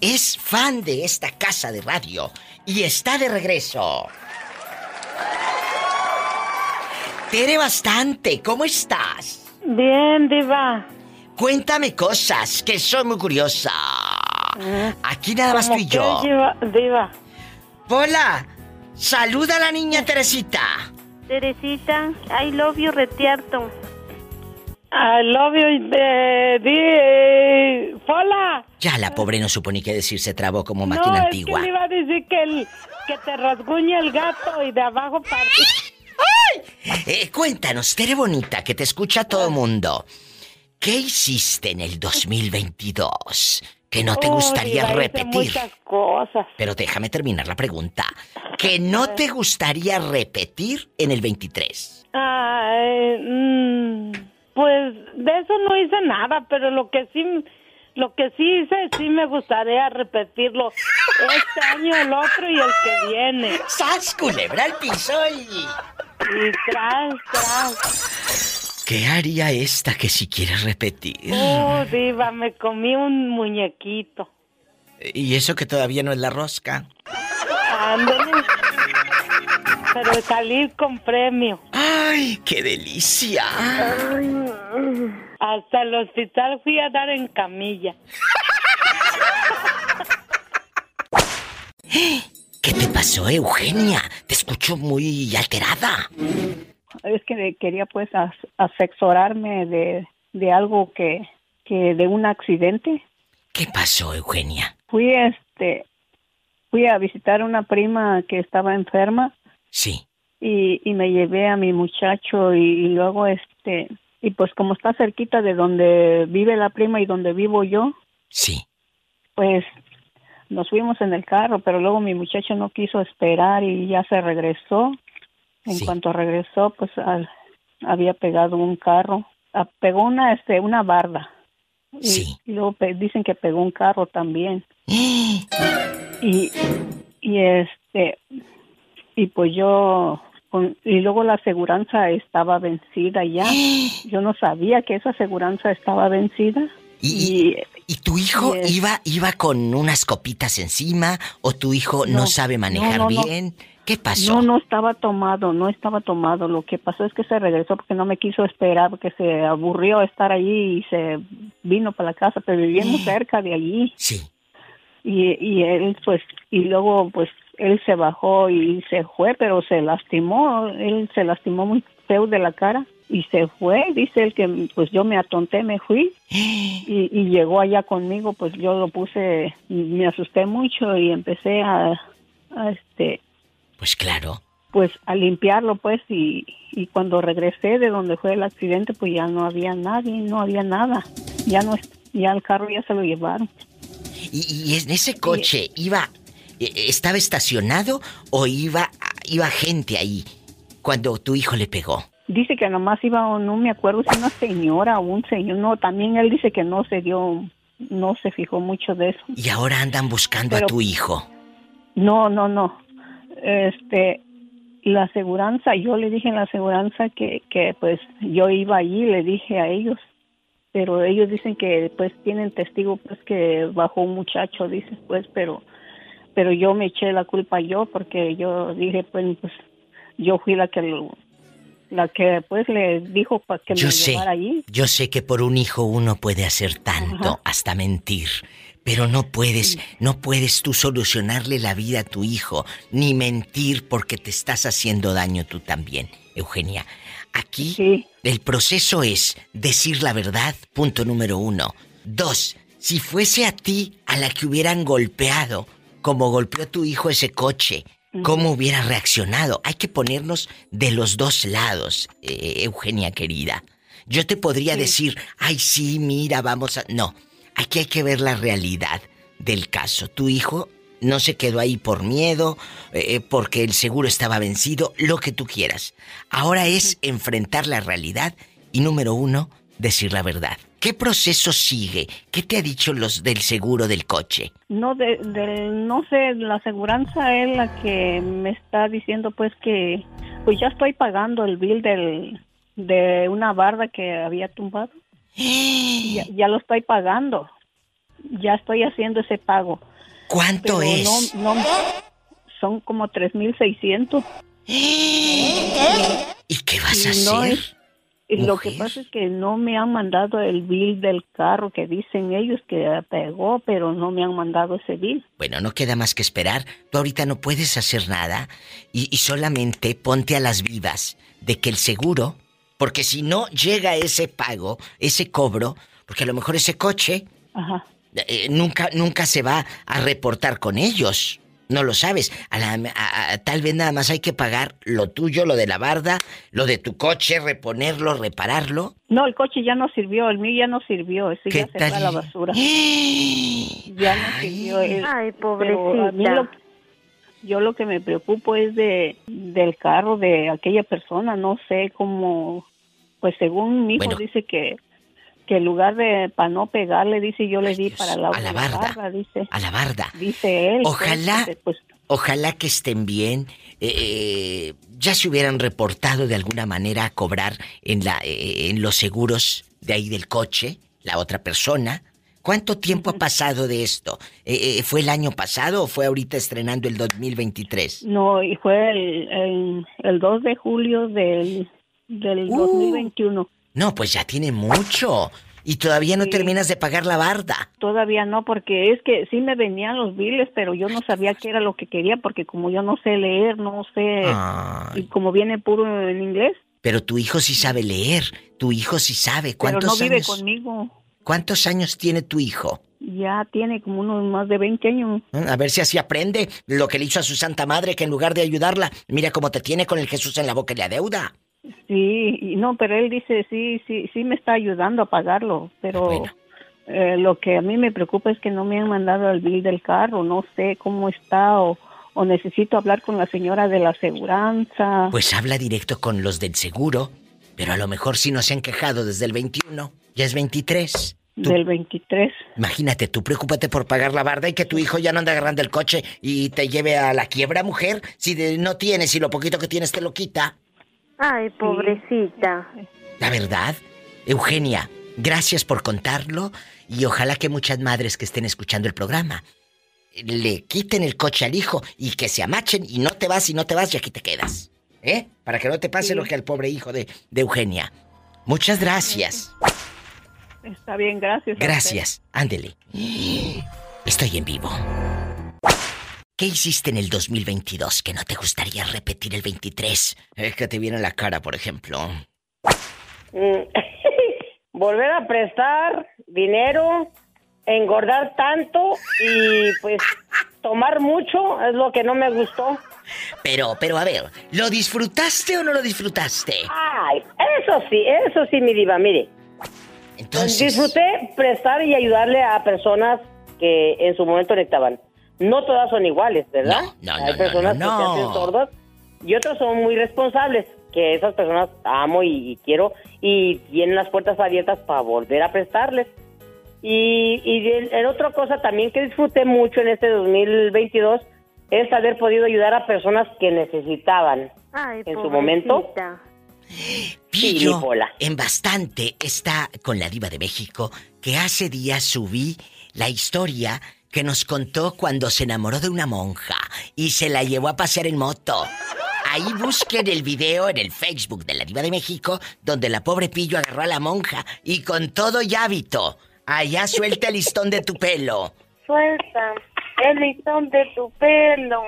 es fan de esta casa de radio y está de regreso. Tere Bastante, ¿cómo estás? Bien, Diva. Cuéntame cosas, que soy muy curiosa. Aquí nada más tú ¿Cómo y yo. Diva? Diva. Hola, saluda a la niña Teresita. Teresita, I love you, retierto. I love you, eh, di, Hola. Ya la pobre no supo ni qué decir, se trabó como No, máquina es antigua. que le iba a decir que, el, que te rasguña el gato y de abajo para... Eh, cuéntanos, Tere Bonita, que te escucha todo mundo. ¿Qué hiciste en el 2022 que no te gustaría hice repetir? muchas cosas. Pero déjame terminar la pregunta. ¿Que no te gustaría repetir en el 23? Ay, mm, pues de eso no hice nada, pero lo que sí, lo que sí hice, sí me gustaría repetirlo este año, el otro y el que viene. ¡Sas, culebra al piso y... Y tras, tras. ¿Qué haría esta que si quieres repetir? Oh, diva, me comí un muñequito. Y eso que todavía no es la rosca. Ándale. Pero salir con premio. ¡Ay, qué delicia! Hasta el hospital fui a dar en camilla. ¿Qué te pasó, Eugenia? Te escucho muy alterada. Es que quería pues asesorarme de, de algo que, que de un accidente. ¿Qué pasó, Eugenia? Fui este fui a visitar a una prima que estaba enferma Sí. Y, y me llevé a mi muchacho y, y luego este, y pues como está cerquita de donde vive la prima y donde vivo yo. Sí. Pues nos fuimos en el carro, pero luego mi muchacho no quiso esperar y ya se regresó. En cuanto regresó, pues al- había pegado un carro, Ah, pegó una este una barda. Y, y luego dicen que pegó un carro también. (gasps) y y este y pues yo y luego la aseguranza estaba vencida ya. (gasps) Yo no sabía que esa aseguranza estaba vencida. ¿Y, y tu hijo es- iba iba con unas copitas encima o tu hijo no, No, sabe manejar no, no, no. bien? ¿Qué pasó? No, no estaba tomado, no estaba tomado. Lo que pasó es que se regresó porque no me quiso esperar, porque se aburrió estar allí y se vino para la casa, pero vivíamos cerca de allí. Sí. Y, y él, pues, y luego, pues, él se bajó y se fue, pero se lastimó, él se lastimó muy feo de la cara y se fue. Dice él que, pues, yo me atonté, me fui (gasps) y, y llegó allá conmigo, pues, yo lo puse, me asusté mucho y empecé a, a este, Pues claro. pues a limpiarlo pues y, y cuando regresé de donde fue el accidente pues ya no había nadie, no había nada, ya no ya el carro ya se lo llevaron. ¿Y, y en ese coche iba eh, estaba estacionado o iba iba gente ahí cuando tu hijo le pegó? Dice que nomás iba, o no me acuerdo si una señora o un señor, no, también él dice que no se dio, no se fijó mucho de eso. Y ahora andan buscando Pero- a tu hijo. No, no, no. Este, la aseguranza, yo le dije en la aseguranza que, que pues yo iba allí, le dije a ellos, pero ellos dicen que pues tienen testigo pues que bajó un muchacho, dice pues, pero pero yo me eché la culpa yo porque yo dije pues, pues yo fui la que lo, la que pues le dijo para que Yo me sé, llevara allí. yo sé que por un hijo uno puede hacer tanto, hasta mentir, pero no puedes, no puedes tú solucionarle la vida a tu hijo, ni mentir porque te estás haciendo daño tú también, Eugenia. Aquí el proceso es decir la verdad, punto número uno. Dos, si fuese a ti a la que hubieran golpeado, como golpeó tu hijo ese coche, ¿cómo hubiera reaccionado? Hay que ponernos de los dos lados, eh, Eugenia querida. Yo te podría decir, ay sí, mira, vamos a... No, aquí hay que ver la realidad del caso. Tu hijo no se quedó ahí por miedo, eh, porque el seguro estaba vencido, lo que tú quieras. Ahora es enfrentar la realidad y número uno, decir la verdad. ¿Qué proceso sigue? ¿Qué te ha dicho los del seguro del coche? No, de, de- no sé, la aseguranza es la que me está diciendo pues que pues ya estoy pagando el bill del, de una barda que había tumbado. Ya, (gasps) ya lo estoy pagando. Ya estoy haciendo ese pago. ¿Cuánto Pero es? No, no, son como 3.600. ¿Y qué vas a no hacer? es- y lo que pasa es que no me han mandado el bill del carro que dicen ellos que pegó, pero no me han mandado ese bill. Bueno, no queda más que esperar. Tú ahorita no puedes hacer nada y, y solamente ponte a las vivas de que el seguro, porque si no llega ese pago, ese cobro, porque a lo mejor ese coche Ajá. eh, nunca, nunca se va a reportar con ellos. No lo sabes. A la- a- a- tal vez nada más hay que pagar lo tuyo, lo de la barda, lo de tu coche, reponerlo, repararlo. No, el coche ya no sirvió, el mío ya no sirvió, ese ¿Qué ya se fue a la basura. (gasps) ya no sirvió. el- Ay, pero a mí pobrecita. Yo lo que me preocupo es de del carro de aquella persona, no sé cómo, pues según mi hijo Bueno. dice que que en lugar de para no pegarle, dice yo le di para la, a la barda. dice. A la barda. Dice él. pues, Ojalá, pues, ojalá que estén bien. eh, ya se hubieran reportado de alguna manera a cobrar en la, eh, en los seguros de ahí del coche, la otra persona. ¿Cuánto tiempo ha pasado de esto? Eh, eh, ¿Fue el año pasado o fue ahorita estrenando el 2023? No, y fue el, el, el 2 de julio del, del Uh. 2021. No, pues ya tiene mucho. Y todavía no terminas de pagar la barda. Todavía no, porque es que sí me venían los biles, pero yo no sabía qué era lo que quería, porque como yo no sé leer, no sé, Ay. y como viene puro en inglés, Pero tu hijo sí sabe leer. Tu hijo sí sabe. pero ¿Cuántos no vive años? conmigo. ¿Cuántos años tiene tu hijo? Ya tiene como unos más de 20 años. A ver si así aprende lo que le hizo a su santa madre, que en lugar de ayudarla, mira cómo te tiene con el Jesús en la boca y le adeuda. Sí, no, pero él dice, sí, sí, sí me está ayudando a pagarlo, pero eh, lo que a mí me preocupa es que no me han mandado el bill del carro, no sé cómo está o, o necesito hablar con la señora de la aseguranza. Pues habla directo con los del seguro, pero a lo mejor si no se han quejado desde el 21, ya es 23. Tú- Del 23. Imagínate, tú preocúpate por pagar la barda y que tu hijo ya no ande agarrando el coche y te lleve a la quiebra, mujer. Si de- no tienes y lo poquito que tienes te lo quita. Ay, pobrecita. La verdad, Eugenia, gracias por contarlo y ojalá que muchas madres que estén escuchando el programa le quiten el coche al hijo y que se amachen y no te vas y no te vas y aquí te quedas. ¿Eh? Para que no te pase Sí. lo que al pobre hijo de, de Eugenia. Muchas gracias. Está bien, gracias. Gracias. Ándele. Estoy en vivo. ¿Qué hiciste en el 2022 que no te gustaría repetir el 23? Es que te viene la cara, por ejemplo. Mm, (laughs) Volver a prestar dinero, engordar tanto y pues tomar mucho es lo que no me gustó. Pero, pero a ver, ¿lo disfrutaste o no lo disfrutaste? Ay, eso sí, eso sí, mi diva, mire. Entonces... Disfruté prestar y ayudarle a personas que en su momento necesitaban. No todas son iguales, ¿verdad? No, no, Hay no, personas no, no. que se hacen sordas y otras son muy responsables, que esas personas amo y, y quiero y tienen las puertas abiertas para volver a prestarles. Y, y el- el otra cosa también que disfruté mucho en este 2022 es haber podido ayudar a personas que necesitaban Ay, en su momento. Pillo, en bastante está con la diva de México, que hace días subí la historia que nos contó cuando se enamoró de una monja y se la llevó a pasear en moto. Ahí busquen el video en el Facebook de la diva de México, donde la pobre Pillo agarró a la monja y con todo y hábito, allá suelta el listón de tu pelo. Suelta el listón de tu pelo.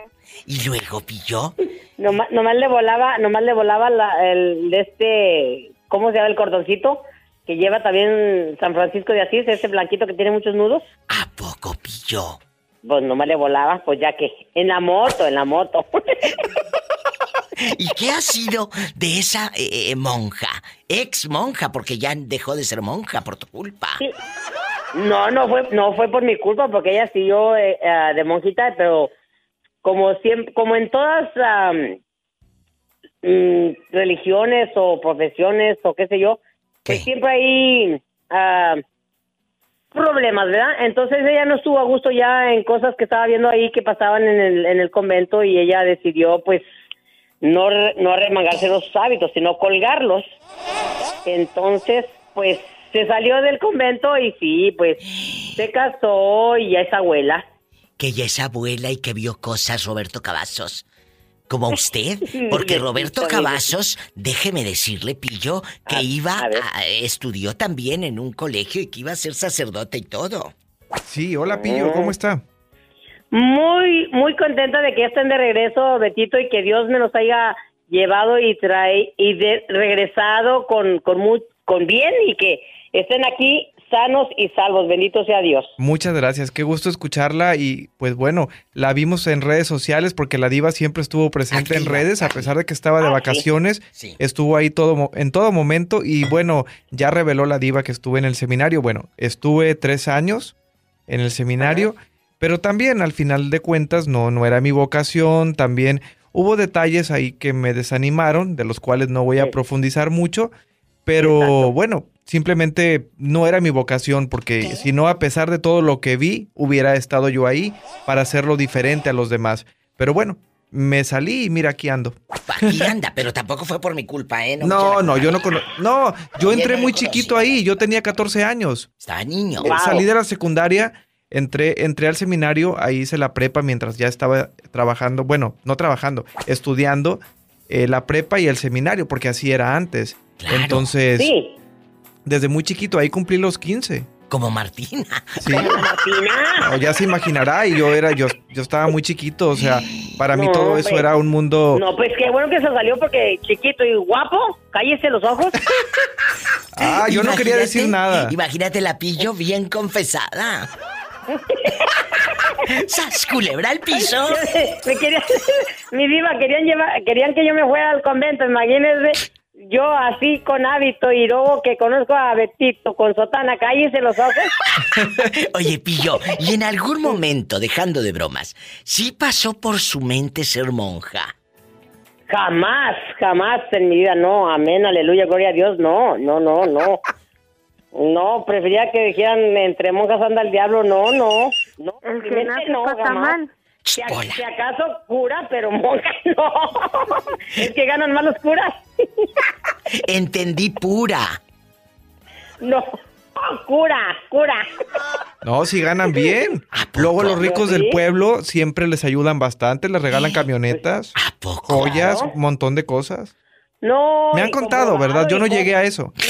Y luego, Pillo, Nomás, nomás le volaba, nomás le volaba la- el de este, ¿cómo se llama el cordoncito? Que lleva también San Francisco de Asís, ese blanquito que tiene muchos nudos. ¿A poco, Pillo? Pues nomás le volaba, pues ya que, en la moto, en la moto. (laughs) ¿Y qué ha sido de esa eh, eh, monja? Ex monja, porque ya dejó de ser monja por tu culpa. No, no fue, no fue por mi culpa, porque ella siguió eh, eh, de monjita, pero como siempre, como en todas mm, religiones o profesiones o qué sé yo, pues siempre hay ah, problemas, ¿verdad? Entonces ella no estuvo a gusto ya en cosas que estaba viendo ahí que pasaban en el, en el convento y ella decidió, pues, no, no remangarse los hábitos, sino colgarlos. Entonces, pues, se salió del convento y sí, pues, se casó y ya es abuela. Que ella es abuela y que vio cosas, Roberto Cavazos. Como (laughs) usted, porque Roberto Cavazos, déjeme decirle, Pillo, que iba a, estudió también en un colegio y que iba a ser sacerdote y todo. Sí, hola Pillo, ¿cómo está? Muy, muy contenta de que ya estén de regreso, Betito, y que Dios me los haya llevado y trae y de, regresado con, con, mu- con bien y que estén aquí sanos y salvos. Bendito sea Dios. Muchas gracias, qué gusto escucharla y pues bueno, la vimos en redes sociales porque la diva siempre estuvo presente en redes a pesar de que estaba de Ah, vacaciones, estuvo ahí todo en todo momento y bueno, ya reveló la diva que estuve en el seminario, bueno, estuve tres años en el seminario, pero también al final de cuentas no, no era mi vocación, también hubo detalles ahí que me desanimaron, de los cuales no voy a profundizar mucho, pero bueno, simplemente no era mi vocación porque si no, a pesar de todo lo que vi, hubiera estado yo ahí para hacerlo diferente a los demás. Pero bueno, me salí y mira aquí ando. Aquí anda, pero tampoco fue por mi culpa, ¿eh? No, no, yo no cono- No, yo entré muy chiquito ahí, yo tenía 14 años. Estaba niño. Eh, Salí de la secundaria, entré, entré al seminario, ahí hice la prepa mientras ya estaba trabajando, bueno, no trabajando, estudiando eh, la prepa y el seminario, porque así era antes. Entonces, Sí. Desde muy chiquito, ahí cumplí los 15. Como Martina. Sí. No, ya se imaginará, y yo era, yo, yo estaba muy chiquito, o sea, para mí No, todo eso era un mundo. No, pues qué bueno que se salió porque chiquito y guapo, cállese los ojos. (laughs) Ah, yo no quería decir nada. Imagínate la pillo bien confesada. (laughs) ¡Sas, culebra al piso! Me querían, mi diva, querían llevar, querían que yo me fuera al convento, imagínense. Yo así con hábito y luego que conozco a Betito con sotana, cállese los ojos. (laughs) Oye, Pillo, y en algún momento, dejando de bromas, ¿sí pasó por su mente ser monja? Jamás, jamás en mi vida, no, amén, aleluya, gloria a Dios, no, no, no, no. No, prefería que dijeran entre monjas anda el diablo, no, no. No, El mi que mente nace no, pasa jamás. mal. Si, a- si acaso cura, pero monja (laughs) no. es que ganan más los curas. (laughs) Entendí pura. No, cura, cura. No, si ganan bien. Luego los ricos del pueblo siempre les ayudan bastante, les regalan camionetas, joyas, Claro. un montón de cosas. No. Me han contado, ¿verdad? Yo no llegué a eso. (laughs)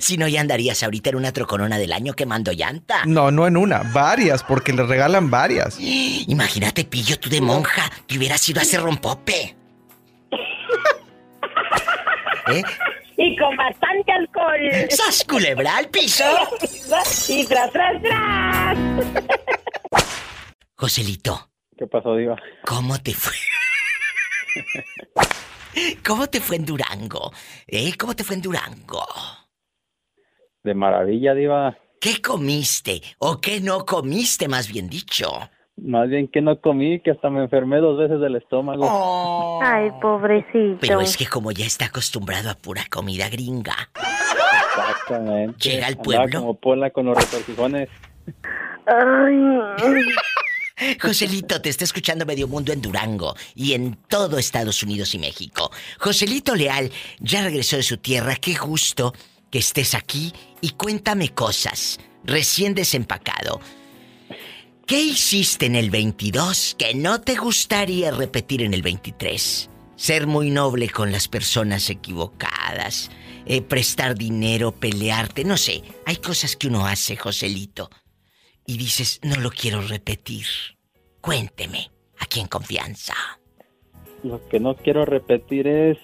Si no, ya andarías ahorita en una troconona del año quemando llanta. No, no en una, varias, porque les regalan varias. (gasps) Imagínate, Pillo, tú de monja, te hubieras ido a hacer rompope. ¿Eh? Y con bastante alcohol. ¡Sas, culebra al piso! y tras, tras, tras. Joselito, ¿Qué pasó, Diva? ¿cómo te fue? ¿Cómo te fue en Durango? ¿Eh? ¿Cómo te fue en Durango? De maravilla, Diva. ¿Qué comiste? ¿O qué no comiste, más bien dicho? Más bien que no comí, que hasta me enfermé dos veces del estómago. Ay, pobrecito. Pero es que como ya está acostumbrado a pura comida gringa. Exactamente. Llega al Andaba pueblo. como pola con los retorcijones. (laughs) Joselito, te está escuchando Medio Mundo en Durango y en todo Estados Unidos y México. Joselito Leal ya regresó de su tierra. Qué gusto que estés aquí y cuéntame cosas. Recién desempacado. ¿Qué hiciste en el 22 que no te gustaría repetir en el 23? Ser muy noble con las personas equivocadas, eh, prestar dinero, pelearte, no sé. Hay cosas que uno hace, Joselito, y dices, no lo quiero repetir. Cuénteme, aquí en confianza. Lo que no quiero repetir es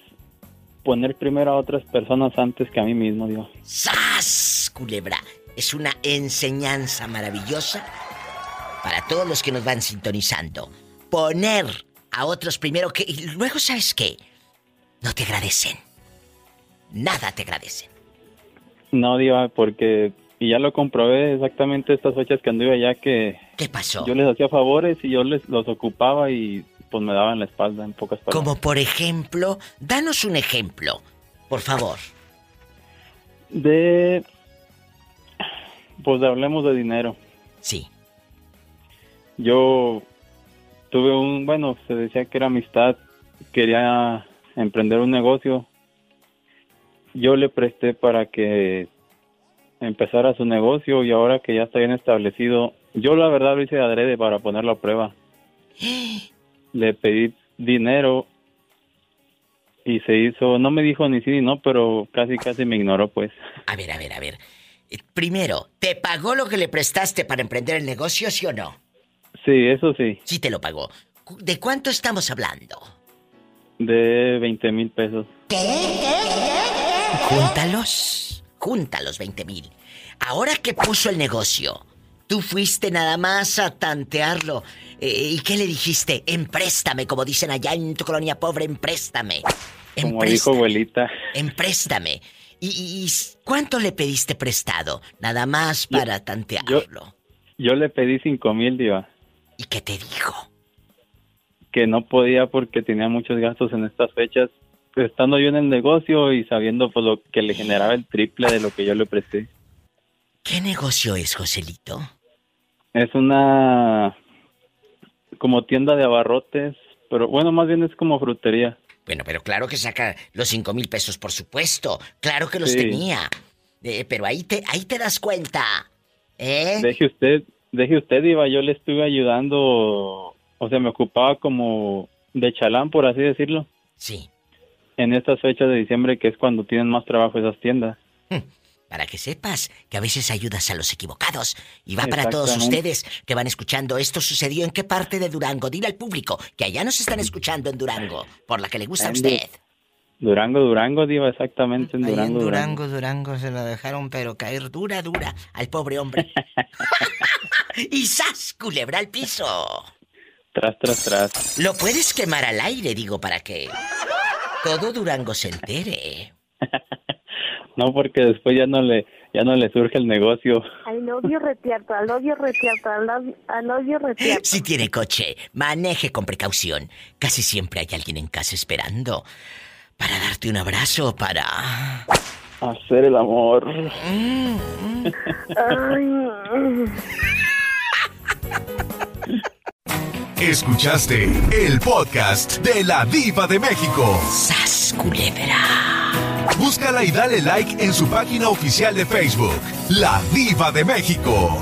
poner primero a otras personas antes que a mí mismo, Diva. ¡Sas! Culebra, es una enseñanza maravillosa para todos los que nos van sintonizando. Poner a otros primero que... Y luego, ¿sabes qué? No te agradecen. Nada te agradecen. No, Diva, porque... Y ya lo comprobé exactamente estas fechas que anduve allá que... ¿Qué pasó? Yo les hacía favores y yo les los ocupaba y pues me daban la espalda en pocas palabras. Como por ejemplo, danos un ejemplo, por favor. De... Pues hablemos de dinero. Sí. Yo tuve un, bueno, se decía que era amistad, quería emprender un negocio. Yo le presté para que empezara su negocio y ahora que ya está bien establecido, yo la verdad lo hice de adrede para ponerlo a prueba. (gasps) Le pedí dinero y se hizo, no me dijo ni sí ni no, pero casi casi me ignoró pues. A ver, a ver, a ver. Eh, Primero, ¿te pagó lo que le prestaste para emprender el negocio, sí o no? Sí, eso sí, Sí te lo pagó. ¿De cuánto estamos hablando? de 20 mil pesos. Júntalos. Júntalos, 20 mil. Ahora que puso el negocio, tú fuiste nada más a tantearlo. Eh, ¿Y qué le dijiste? Empréstame, como dicen allá en tu colonia pobre, empréstame. Como Empresta- dijo abuelita. Empréstame. ¿Y, y- y cuánto le pediste prestado? Nada más para tantearlo. Yo le pedí cinco mil, diva. ¿Y qué te dijo? Que no podía porque tenía muchos gastos en estas fechas. Estando yo en el negocio y sabiendo pues lo que le generaba el triple de lo que yo le presté. ¿Qué negocio es, Joselito? Es una como tienda de abarrotes, pero bueno, más bien es como frutería. Bueno, pero claro que saca los cinco mil pesos, por supuesto. Claro que los Sí. tenía. Eh, pero ahí te, ahí te das cuenta. ¿Eh? Deje usted, deje usted, Diva, yo le estuve ayudando, o sea, me ocupaba como de chalán, por así decirlo. Sí. En estas fechas de diciembre, que es cuando tienen más trabajo esas tiendas. Para que sepas que a veces ayudas a los equivocados. Y va para todos ustedes que van escuchando. ¿Esto sucedió en qué parte de Durango? Dile al público que allá nos están escuchando en Durango, por la que le gusta a usted. Durango, Durango, Diva, exactamente en Durango, en Durango. Durango, Durango se lo dejaron, pero caer dura, dura al pobre hombre. (laughs) (laughs) y ¡zas! Culebra al piso. Tras, tras, tras. Lo puedes quemar al aire, digo, para que todo Durango se entere. (laughs) No, porque después ya no le, ya no le surge el negocio. Love you retierto, love you retierto, love you retierto. Si tiene coche, maneje con precaución. Casi siempre hay alguien en casa esperando para darte un abrazo, para... Hacer el amor. Escuchaste el podcast de la Diva de México. ¡Sas, culebra! Búscala y dale like en su página oficial de Facebook, La Diva de México.